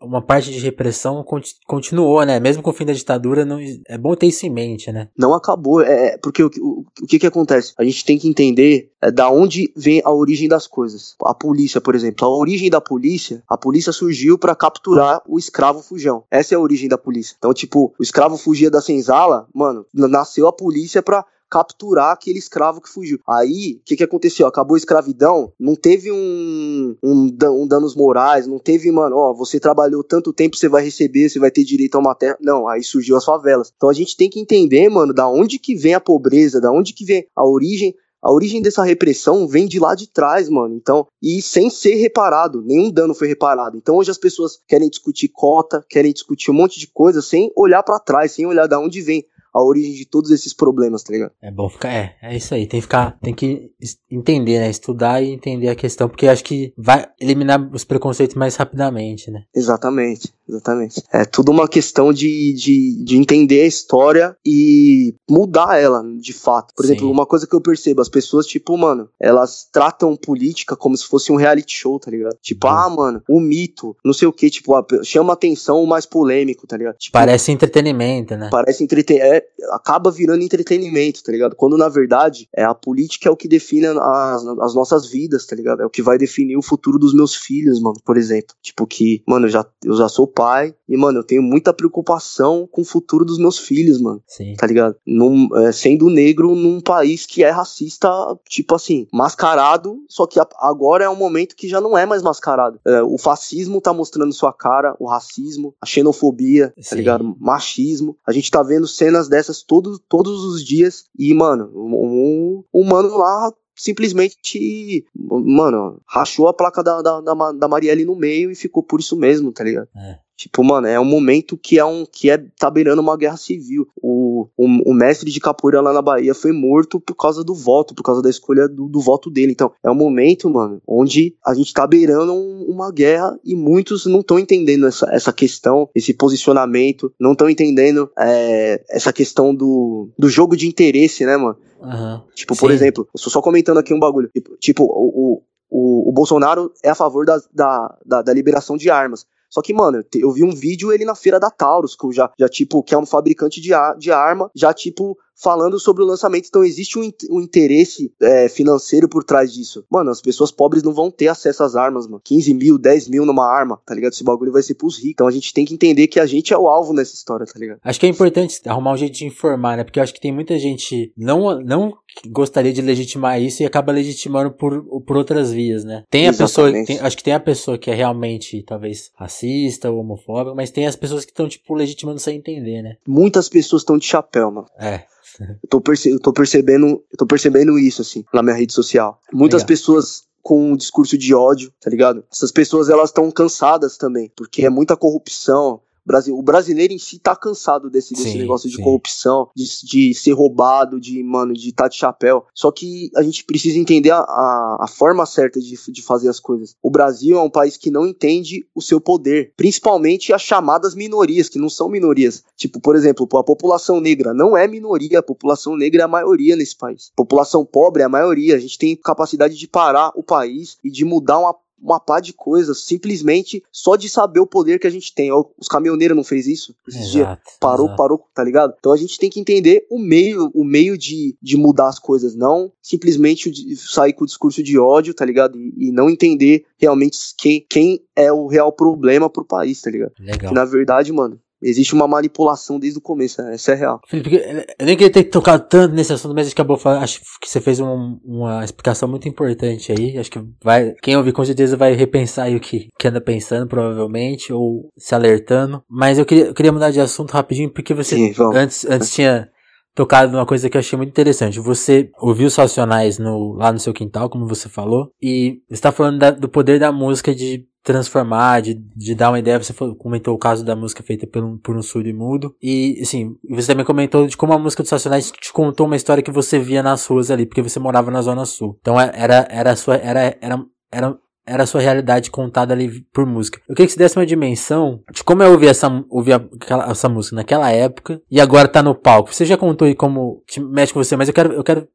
uma parte de repressão continuou, né? Mesmo com o fim da ditadura, não, é bom ter isso em mente, né? Não acabou, é, é porque o, o, o que que acontece? A gente tem que entender é, da onde vem a origem das coisas. A polícia, por exemplo, a origem da polícia, a polícia surgiu para capturar o escravo fujão. Essa é a origem da polícia. Então, tipo, o escravo fugia da senzala, mano, nasceu a polícia pra capturar aquele escravo que fugiu. Aí, o que, que aconteceu? Acabou a escravidão, não teve um, um, um danos morais, não teve, mano, ó, você trabalhou tanto tempo, você vai receber, você vai ter direito a uma terra. Não, aí surgiu as favelas. Então a gente tem que entender, mano, da onde que vem a pobreza, da onde que vem a origem a origem dessa repressão vem de lá de trás, mano. Então, e sem ser reparado, nenhum dano foi reparado. Então, hoje as pessoas querem discutir cota, querem discutir um monte de coisa sem olhar para trás, sem olhar da onde vem a origem de todos esses problemas, tá ligado? É bom ficar, é, é isso aí, tem que ficar, tem que entender, né, estudar e entender a questão, porque acho que vai eliminar os preconceitos mais rapidamente, né? Exatamente, exatamente. É tudo uma questão de, de, de entender a história e mudar ela, de fato. Por Sim. exemplo, uma coisa que eu percebo, as pessoas, tipo, mano, elas tratam política como se fosse um reality show, tá ligado? Tipo, uhum. ah, mano, o mito, não sei o que, tipo, chama atenção o mais polêmico, tá ligado? Tipo, parece entretenimento, né? Parece entretenimento. É, acaba virando entretenimento, tá ligado? Quando na verdade é a política é o que define as, as nossas vidas, tá ligado? É o que vai definir o futuro dos meus filhos, mano, por exemplo. Tipo que, mano, eu já, eu já sou pai e, mano, eu tenho muita preocupação com o futuro dos meus filhos, mano. Sim. Tá ligado? Num, é, sendo negro num país que é racista, tipo assim, mascarado, só que agora é um momento que já não é mais mascarado. É, o fascismo tá mostrando sua cara, o racismo, a xenofobia, tá Sim. tá ligado? Machismo. A gente tá vendo cenas dessas todo, todos os dias. E, mano, um, um mano lá simplesmente, mano, rachou a placa da, da, da, da Marielle no meio e ficou por isso mesmo, tá ligado? É. Tipo, mano, é um momento que é um que é tá beirando uma guerra civil. O, o, o, mestre de capoeira lá na Bahia foi morto por causa do voto, por causa da escolha do, do voto dele. Então, é um momento, mano, onde a gente tá beirando um, uma guerra e muitos não estão entendendo essa, essa questão, esse posicionamento, não estão entendendo é, essa questão do, do jogo de interesse, né, mano? Uhum. Tipo, por exemplo, eu só comentando aqui um bagulho. Tipo, tipo o, o, o Bolsonaro é a favor da, da, da, da liberação de armas. Só que, mano, eu, vi um vídeo ele na feira da Taurus, que já, já tipo, que é um fabricante de, de arma, já, tipo, falando sobre o lançamento. Então existe um, um interesse é, financeiro por trás disso. Mano, as pessoas pobres não vão ter acesso às armas, mano. 15 mil, 10 mil numa arma, tá ligado? Esse bagulho vai ser pros ricos. Então a gente tem que entender que a gente é o alvo nessa história, tá ligado? Acho que é importante arrumar um jeito de informar, né? Porque eu acho que tem muita gente não, não gostaria de legitimar isso e acaba legitimando por, por outras vias, né? Tem a Exatamente. pessoa, tem, acho que tem a pessoa que é realmente, talvez, racista ou homofóbica, mas tem as pessoas que estão, tipo, legitimando sem entender, né? Muitas pessoas estão de chapéu, mano. É. eu, tô perce eu tô percebendo, eu tô percebendo isso, assim, na minha rede social. Muitas Legal. pessoas com um discurso de ódio, tá ligado? Essas pessoas elas estão cansadas também, porque é muita corrupção, Brasil, o brasileiro em si tá cansado desse, desse sim, negócio de sim. corrupção, de, de ser roubado, de, mano, de estar tá de chapéu. Só que a gente precisa entender a, a, a, forma certa de, de fazer as coisas. O Brasil é um país que não entende o seu poder, principalmente as chamadas minorias, que não são minorias. Tipo, por exemplo, a população negra não é minoria, a população negra é a maioria nesse país. A população pobre é a maioria. A gente tem capacidade de parar o país e de mudar uma uma pá de coisas, simplesmente só de saber o poder que a gente tem. Os caminhoneiros não fez isso esses dias. Parou, exato. parou, tá ligado? Então a gente tem que entender o meio, o meio de, de mudar as coisas, não simplesmente sair com o discurso de ódio, tá ligado? E, e não entender realmente quem, quem é o real problema pro país, tá ligado? Legal. Que na verdade, mano, Existe uma manipulação desde o começo, né? essa é real. Felipe, eu nem queria ter tocado tanto nesse assunto, mas acabou falando, acho que você fez um, uma explicação muito importante aí. Acho que vai, quem ouvir com certeza vai repensar aí o que, que anda pensando, provavelmente, ou se alertando. Mas eu queria, eu queria mudar de assunto rapidinho, porque você Sim, antes, antes tinha tocado numa coisa que eu achei muito interessante. Você ouviu os Racionais no, lá no seu quintal, como você falou, e está falando da, do poder da música de transformar, de, de dar uma ideia. Você comentou o caso da música feita por um, por um surdo e mudo. E, assim, você também comentou de como a música dos Racionais te contou uma história que você via nas ruas ali, porque você morava na Zona Sul. Então é, era, era sua, era, era, era, era a sua realidade contada ali por música. Eu queria que você desse uma dimensão de como eu ouvi essa, ouvi aquela, essa música naquela época e agora tá no palco. Você já contou aí como te mexe com você, mas eu quero, eu quero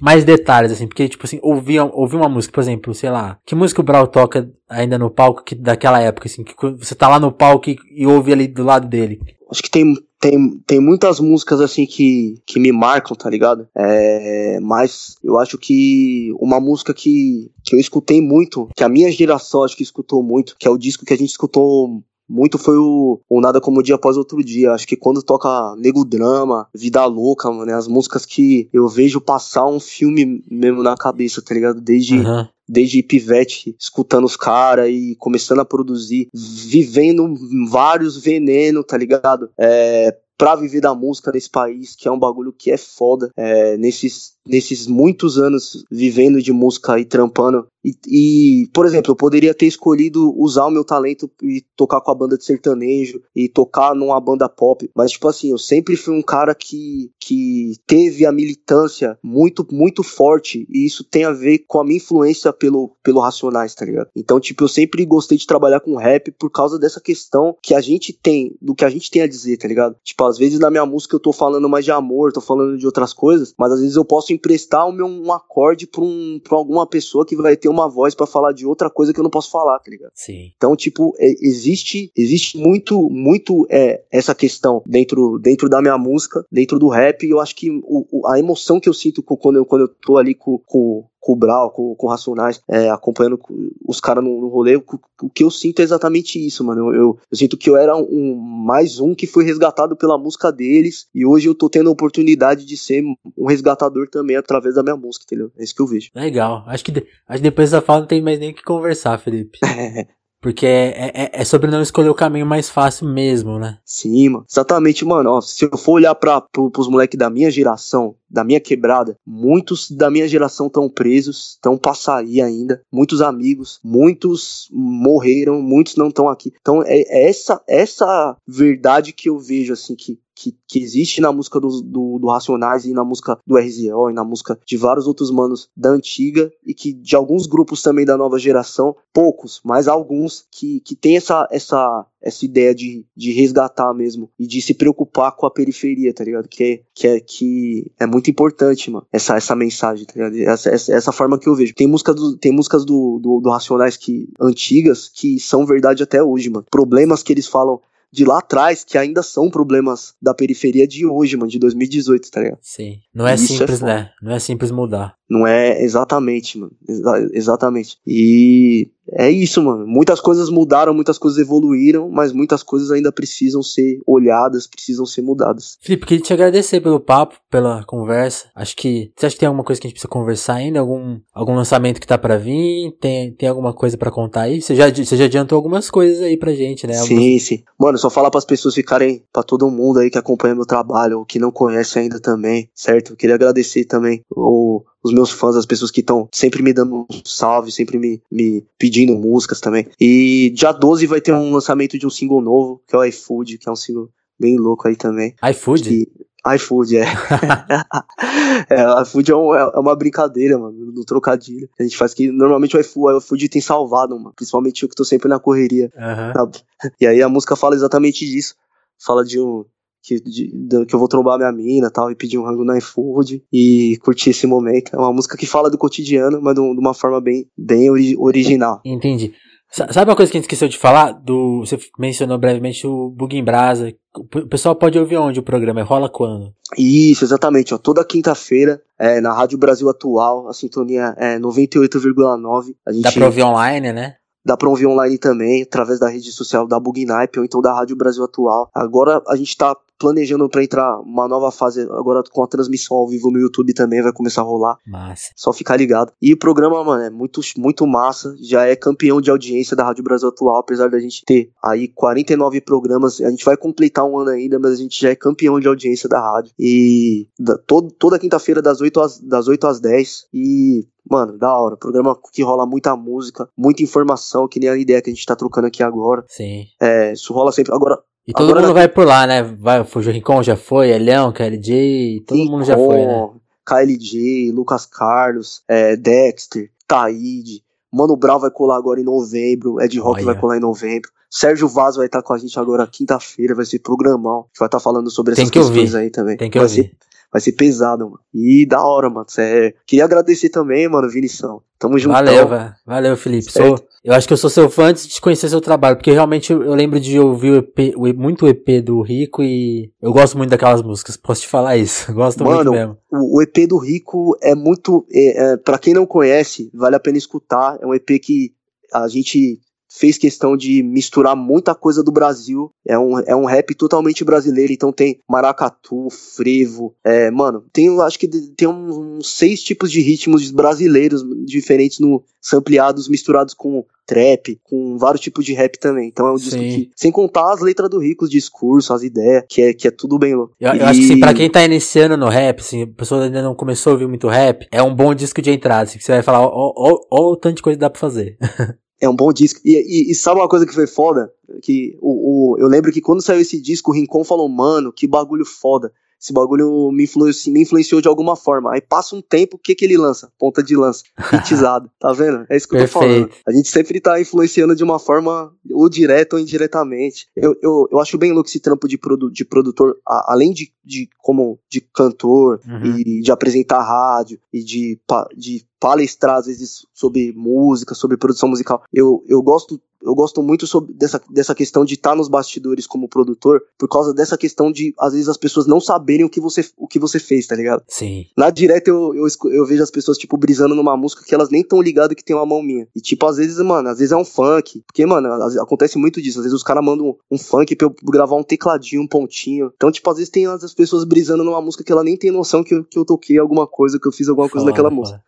mais detalhes, assim, porque, tipo assim, ouvir, ouvir uma música, por exemplo, sei lá, que música o Brau toca ainda no palco que, daquela época, assim, que você tá lá no palco e, e ouve ali do lado dele? Acho que tem, tem, tem muitas músicas, assim, que, que me marcam, tá ligado? É, mas eu acho que uma música que, que eu escutei muito, que a minha geração acho que escutou muito, que é o disco que a gente escutou muito foi o, o Nada Como Dia Após Outro Dia. Acho que quando toca Nego Drama, Vida Louca, mano, né? As músicas que eu vejo passar um filme mesmo na cabeça, tá ligado? Desde, uhum. desde pivete, escutando os caras e começando a produzir, vivendo vários venenos, tá ligado? É, pra viver da música nesse país, que é um bagulho que é foda. É, nesses nesses muitos anos vivendo de música e trampando. E, e, por exemplo, eu poderia ter escolhido usar o meu talento e tocar com a banda de sertanejo e tocar numa banda pop, mas tipo assim, eu sempre fui um cara que, que teve a militância muito, muito forte e isso tem a ver com a minha influência pelo, pelo Racionais, tá ligado? Então, tipo, eu sempre gostei de trabalhar com rap por causa dessa questão que a gente tem, do que a gente tem a dizer, tá ligado? Tipo, às vezes na minha música eu tô falando mais de amor, tô falando de outras coisas, mas às vezes eu posso emprestar o meu, um acorde pra, um, pra alguma pessoa que vai ter uma voz para falar de outra coisa que eu não posso falar, tá ligado? Sim. Então, tipo, é, existe, existe muito, muito é, essa questão dentro, dentro da minha música, dentro do rap, e eu acho que o, o, a emoção que eu sinto quando eu, quando eu tô ali com, com com o Brau, com, com o Racionais, é, acompanhando os caras no, no rolê, o, o, que eu sinto é exatamente isso, mano. Eu, eu, eu, sinto que eu era um mais um que foi resgatado pela música deles, e hoje eu tô tendo a oportunidade de ser um resgatador também através da minha música, entendeu? É isso que eu vejo. Legal. Acho que, de, acho que depois da fala não tem mais nem o que conversar, Felipe. Porque é, é, é, sobre não escolher o caminho mais fácil mesmo, né? Sim, mano. Exatamente, mano. Ó, se eu for olhar pra, pro, pros moleques da minha geração, da minha quebrada, muitos da minha geração estão presos, estão pra sair ainda. Muitos amigos, muitos morreram, muitos não estão aqui. Então é, é, essa, essa verdade que eu vejo, assim, que, que, que existe na música do, do, do, Racionais e na música do RZO e na música de vários outros manos da antiga e que de alguns grupos também da nova geração, poucos, mas alguns que, que tem essa, essa, essa ideia de, de resgatar mesmo e de se preocupar com a periferia, tá ligado? Que é, que é, que é muito importante, mano, essa, essa mensagem, tá ligado? Essa, essa, essa forma que eu vejo. Tem, música do, tem músicas do, do, do Racionais que, antigas que são verdade até hoje, mano. Problemas que eles falam de lá atrás que ainda são problemas da periferia de hoje, mano, de 2018, tá ligado? Sim. Não é Isso é simples, é né? Não é simples mudar. Não é exatamente, mano. Exa exatamente. E é isso, mano. Muitas coisas mudaram, muitas coisas evoluíram, mas muitas coisas ainda precisam ser olhadas, precisam ser mudadas. Felipe, queria te agradecer pelo papo, pela conversa. Acho que. Você acha que tem alguma coisa que a gente precisa conversar ainda? Algum, algum lançamento que tá para vir? Tem, tem alguma coisa para contar aí? Você já, você já adiantou algumas coisas aí pra gente, né? Algumas... Sim, sim. Mano, só falar para as pessoas ficarem, para todo mundo aí que acompanha meu trabalho, ou que não conhece ainda também, certo? Eu queria agradecer também o os meus fãs, as pessoas que estão sempre me dando um salve, sempre me, me pedindo músicas também. E dia 12 vai ter um lançamento de um single novo, que é o iFood, que é um single bem louco aí também. iFood? Que, iFood, é. é iFood é, um, é, uma brincadeira, mano, no trocadilho. A gente faz que normalmente o iFood, o iFood tem salvado, mano. Principalmente eu que tô sempre na correria. Uhum. E aí a música fala exatamente disso. Fala de um, que, de, de, que eu vou trombar minha mina tal, e pedir um rango na iFood e curtir esse momento. É uma música que fala do cotidiano, mas de, de uma forma bem, bem ori original. Entendi. Sabe uma coisa que a gente esqueceu de falar? Do, você mencionou brevemente o Bug em Brasa. O pessoal pode ouvir onde o programa? Rola quando? Isso, exatamente. Ó, toda quinta-feira, é, na Rádio Brasil Atual, a sintonia é 98,9. Gente... Dá pra ouvir online, né? Dá pra ouvir online também, através da rede social da Bugnipe ou então da Rádio Brasil Atual. Agora a gente tá planejando para entrar uma nova fase agora com a transmissão ao vivo no YouTube também vai começar a rolar. Massa. Só ficar ligado. E o programa, mano, é muito, muito massa. Já é campeão de audiência da Rádio Brasil Atual, apesar da gente ter aí 49 programas. A gente vai completar um ano ainda, mas a gente já é campeão de audiência da rádio. E da, todo, toda quinta-feira, das 8 às, das 8 às 10. E Mano, da hora. Programa que rola muita música, muita informação, que nem a ideia que a gente tá trocando aqui agora. Sim. É, isso rola sempre. Agora, e todo Agora, mundo vai por lá, né? Vai, o Rincon já foi, Elhão, KLJ, todo Rincon, mundo já foi, né? KLJ, Lucas Carlos, é, Dexter, Taíde, Mano Brown vai colar agora em novembro, Ed Rock Olha. vai colar em novembro. Sérgio Vaz vai estar com a gente agora quinta-feira, vai ser programão. Que vai estar falando sobre essas que questões ouvir. aí também. Tem que vai ouvir. Ser, vai ser pesado, mano. E da hora, mano. Cê, queria agradecer também, mano, Vinição. Tamo junto. Valeu, velho. Valeu, Felipe. Sou, eu acho que eu sou seu fã antes de conhecer seu trabalho, porque realmente eu, eu lembro de ouvir o EP, o, muito o EP do Rico e eu gosto muito daquelas músicas, posso te falar isso. Gosto Mano, muito mesmo. O, o EP do Rico é muito. É, é, para quem não conhece, vale a pena escutar. É um EP que a gente fez questão de misturar muita coisa do Brasil. É um, é um rap totalmente brasileiro, então tem maracatu, frevo. É, mano, tem, acho que tem uns, uns seis tipos de ritmos brasileiros diferentes no sampleados, misturados com trap, com vários tipos de rap também. Então é um disco que, sem contar as letras do Rico, os discursos, as ideias, que é, que é tudo bem louco. Eu, eu acho que assim, pra quem tá iniciando no rap, assim, a pessoa ainda não começou a ouvir muito rap, é um bom disco de entrada, assim, que você vai falar, ó, ó, ó o tanto de coisa que dá pra fazer. É um bom disco. E, e, e, sabe uma coisa que foi foda? Que o, o, eu lembro que quando saiu esse disco, o Rincon falou, mano, que bagulho foda esse bagulho me influenciou, me influenciou de alguma forma. Aí passa um tempo, o que que ele lança? Ponta de lança, hitizado, tá vendo? É isso que eu tô falando. A gente sempre tá influenciando de uma forma, ou direta ou indiretamente. Eu, eu, eu acho bem louco esse trampo de, produ, de produtor, a, além de, de como de cantor uhum. e de apresentar rádio e de, de palestrar às vezes sobre música, sobre produção musical. Eu, eu gosto eu gosto muito sobre, dessa, dessa questão de estar tá nos bastidores como produtor, por causa dessa questão de, às vezes, as pessoas não saberem o que você, o que você fez, tá ligado? Sim. Na direta eu, eu, eu vejo as pessoas, tipo, brisando numa música que elas nem tão ligadas que tem uma mão minha. E, tipo, às vezes, mano, às vezes é um funk. Porque, mano, acontece muito disso. Às vezes os caras mandam um, um, funk pra eu gravar um tecladinho, um pontinho. Então, tipo, às vezes tem as pessoas brisando numa música que ela nem tem noção que eu, que eu toquei alguma coisa, que eu fiz alguma coisa naquela música.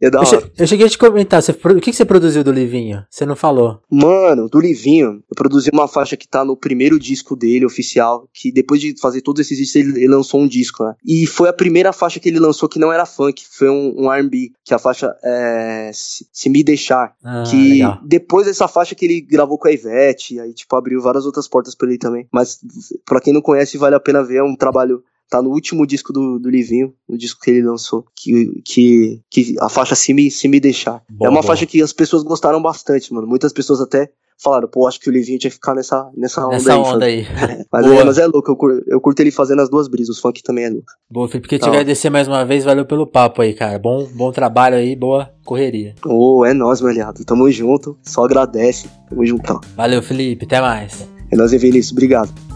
É hora. Eu, cheguei a te comentar, você, o que, que você produziu do Livinho? Você não falou. Mano, do Livinho, eu produzi uma faixa que tá no primeiro disco dele, oficial, que depois de fazer todos esses discos, ele, ele lançou um disco, né? E foi a primeira faixa que ele lançou que não era funk, foi um, um R&B, que a faixa é Se, Se Me Deixar. Ah, que legal. depois dessa faixa que ele gravou com a Ivete, aí tipo abriu várias outras portas pra ele também. Mas pra quem não conhece, vale a pena ver, é um trabalho tá no último disco do, do Livinho, o disco que ele lançou, que, que, que a faixa Se Me, Se Me Deixar. Bom, é uma bom. faixa que as pessoas gostaram bastante, mano. Muitas pessoas até falaram, pô, acho que o Livinho tinha que ficar nessa, nessa onda nessa aí. Onda aí. mas, é, mas é louco, eu curto, eu curto ele fazendo as duas brisas, o funk também é louco. Boa, Felipe, queria te agradecer mais uma vez, valeu pelo papo aí, cara. Bom, bom trabalho aí, boa correria. Ô, oh, é nóis, meu aliado. Tamo junto, só agradece, tamo juntão. Valeu, Felipe, até mais. É nóis, Vinícius. Obrigado.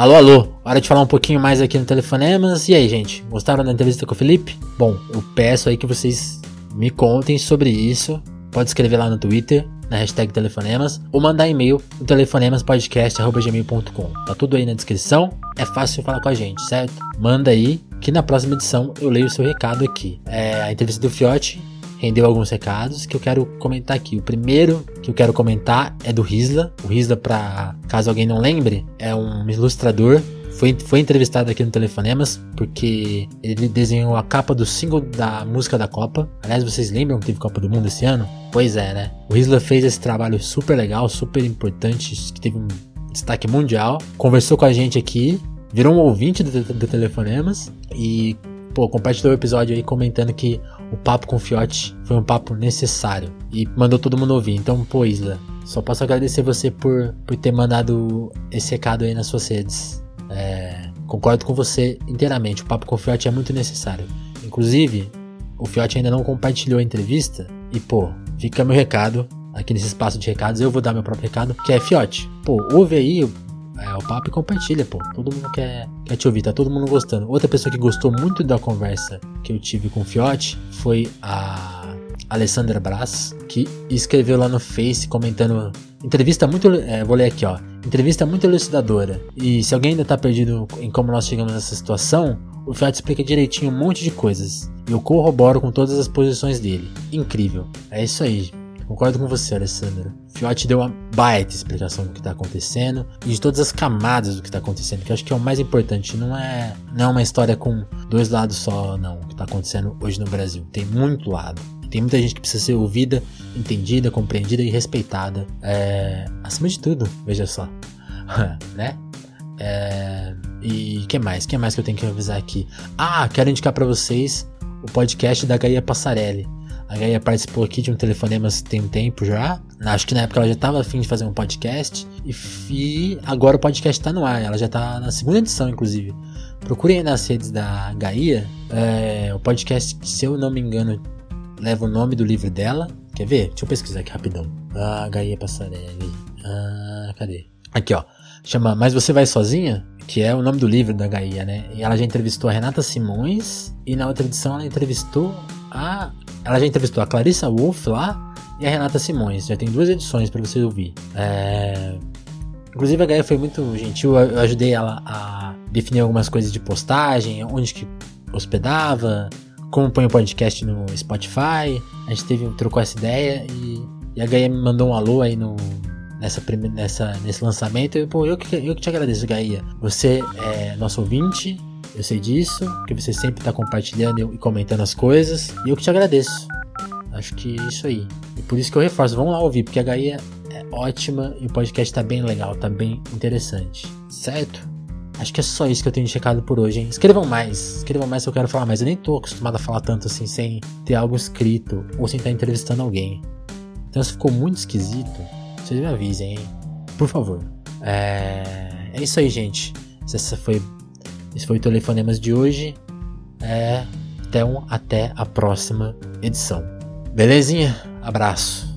Alô, alô, hora de falar um pouquinho mais aqui no Telefonemas. E aí, gente, gostaram da entrevista com o Felipe? Bom, eu peço aí que vocês me contem sobre isso. Pode escrever lá no Twitter, na hashtag Telefonemas, ou mandar e-mail no telefonemaspodcast.gmail.com. Tá tudo aí na descrição, é fácil falar com a gente, certo? Manda aí, que na próxima edição eu leio o seu recado aqui. É, a entrevista do Fiote rendeu alguns recados que eu quero comentar aqui. O primeiro que eu quero comentar é do Risla. O Risla, para caso alguém não lembre, é um ilustrador. Foi, foi entrevistado aqui no Telefonemas porque ele desenhou a capa do single da música da Copa. Aliás, vocês lembram que teve Copa do Mundo esse ano? Pois é, né? O Risla fez esse trabalho super legal, super importante, que teve um destaque mundial. Conversou com a gente aqui, virou um ouvinte do, do Telefonemas e pô, compartilhou o episódio aí comentando que o papo com o Fiote foi um papo necessário e mandou todo mundo ouvir. Então, pô, Isla, só posso agradecer você por, por ter mandado esse recado aí nas suas redes. É, concordo com você inteiramente, o papo com o Fiote é muito necessário. Inclusive, o Fiote ainda não compartilhou a entrevista e, pô, fica meu recado aqui nesse espaço de recados. Eu vou dar meu próprio recado, que é Fiote. Pô, ouve aí é, o papo e compartilha, pô. Todo mundo quer, quer te ouvir, tá todo mundo gostando. Outra pessoa que gostou muito da conversa que eu tive com o Fiote foi a Alessandra Brás, que escreveu lá no Face comentando. Entrevista muito. É, vou ler aqui, ó. Entrevista muito elucidadora. E se alguém ainda tá perdido em como nós chegamos nessa situação, o Fiote explica direitinho um monte de coisas. E eu corroboro com todas as posições dele. Incrível. É isso aí. Concordo com você, Alessandra. Fiote deu uma baita explicação do que está acontecendo e de todas as camadas do que está acontecendo, que eu acho que é o mais importante. Não é, não é uma história com dois lados só, não, o que está acontecendo hoje no Brasil. Tem muito lado. Tem muita gente que precisa ser ouvida, entendida, compreendida e respeitada. É, acima de tudo, veja só. né? É, e que mais? que mais que eu tenho que avisar aqui? Ah, quero indicar para vocês o podcast da Gaia Passarelli. A Gaia participou aqui de um telefonemas tem um tempo já. Acho que na época ela já estava afim de fazer um podcast. E, agora o podcast está no ar. Ela já está na segunda edição, inclusive. Procurem nas redes da Gaia. É, o podcast, se eu não me engano, leva o nome do livro dela. Quer ver? Deixa eu pesquisar aqui rapidão. Ah, Gaia Passarelli. Ah, cadê? Aqui, ó. Chama Mas Você Vai Sozinha? Que é o nome do livro da Gaia, né? E ela já entrevistou a Renata Simões. E na outra edição ela entrevistou a ela já entrevistou a Clarissa Wolff lá e a Renata Simões. Já tem duas edições para você ouvir. É... Inclusive a Gaia foi muito gentil, eu ajudei ela a definir algumas coisas de postagem, onde que hospedava, como põe o podcast no Spotify. A gente teve, trocou essa ideia e, e a Gaia me mandou um alô aí no, nessa, nessa, nesse lançamento. Pô, eu que, eu que te agradeço, Gaia. Você é nosso ouvinte, eu sei disso, que você sempre está compartilhando e comentando as coisas. E eu que te agradeço. Acho que é isso aí. E por isso que eu reforço, vamos lá ouvir, porque a Gaia é ótima e o podcast tá bem legal, tá bem interessante. Certo? Acho que é só isso que eu tenho de recado por hoje, hein? Escrevam mais, escrevam mais se eu quero falar mais. Eu nem tô acostumado a falar tanto assim sem ter algo escrito ou sem estar entrevistando alguém. Então se ficou muito esquisito, vocês me avisem, hein? Por favor. É, é isso aí, gente. Essa foi esse foi o Telefonemas de hoje. É, então, até a próxima edição. Belezinha? Abraço.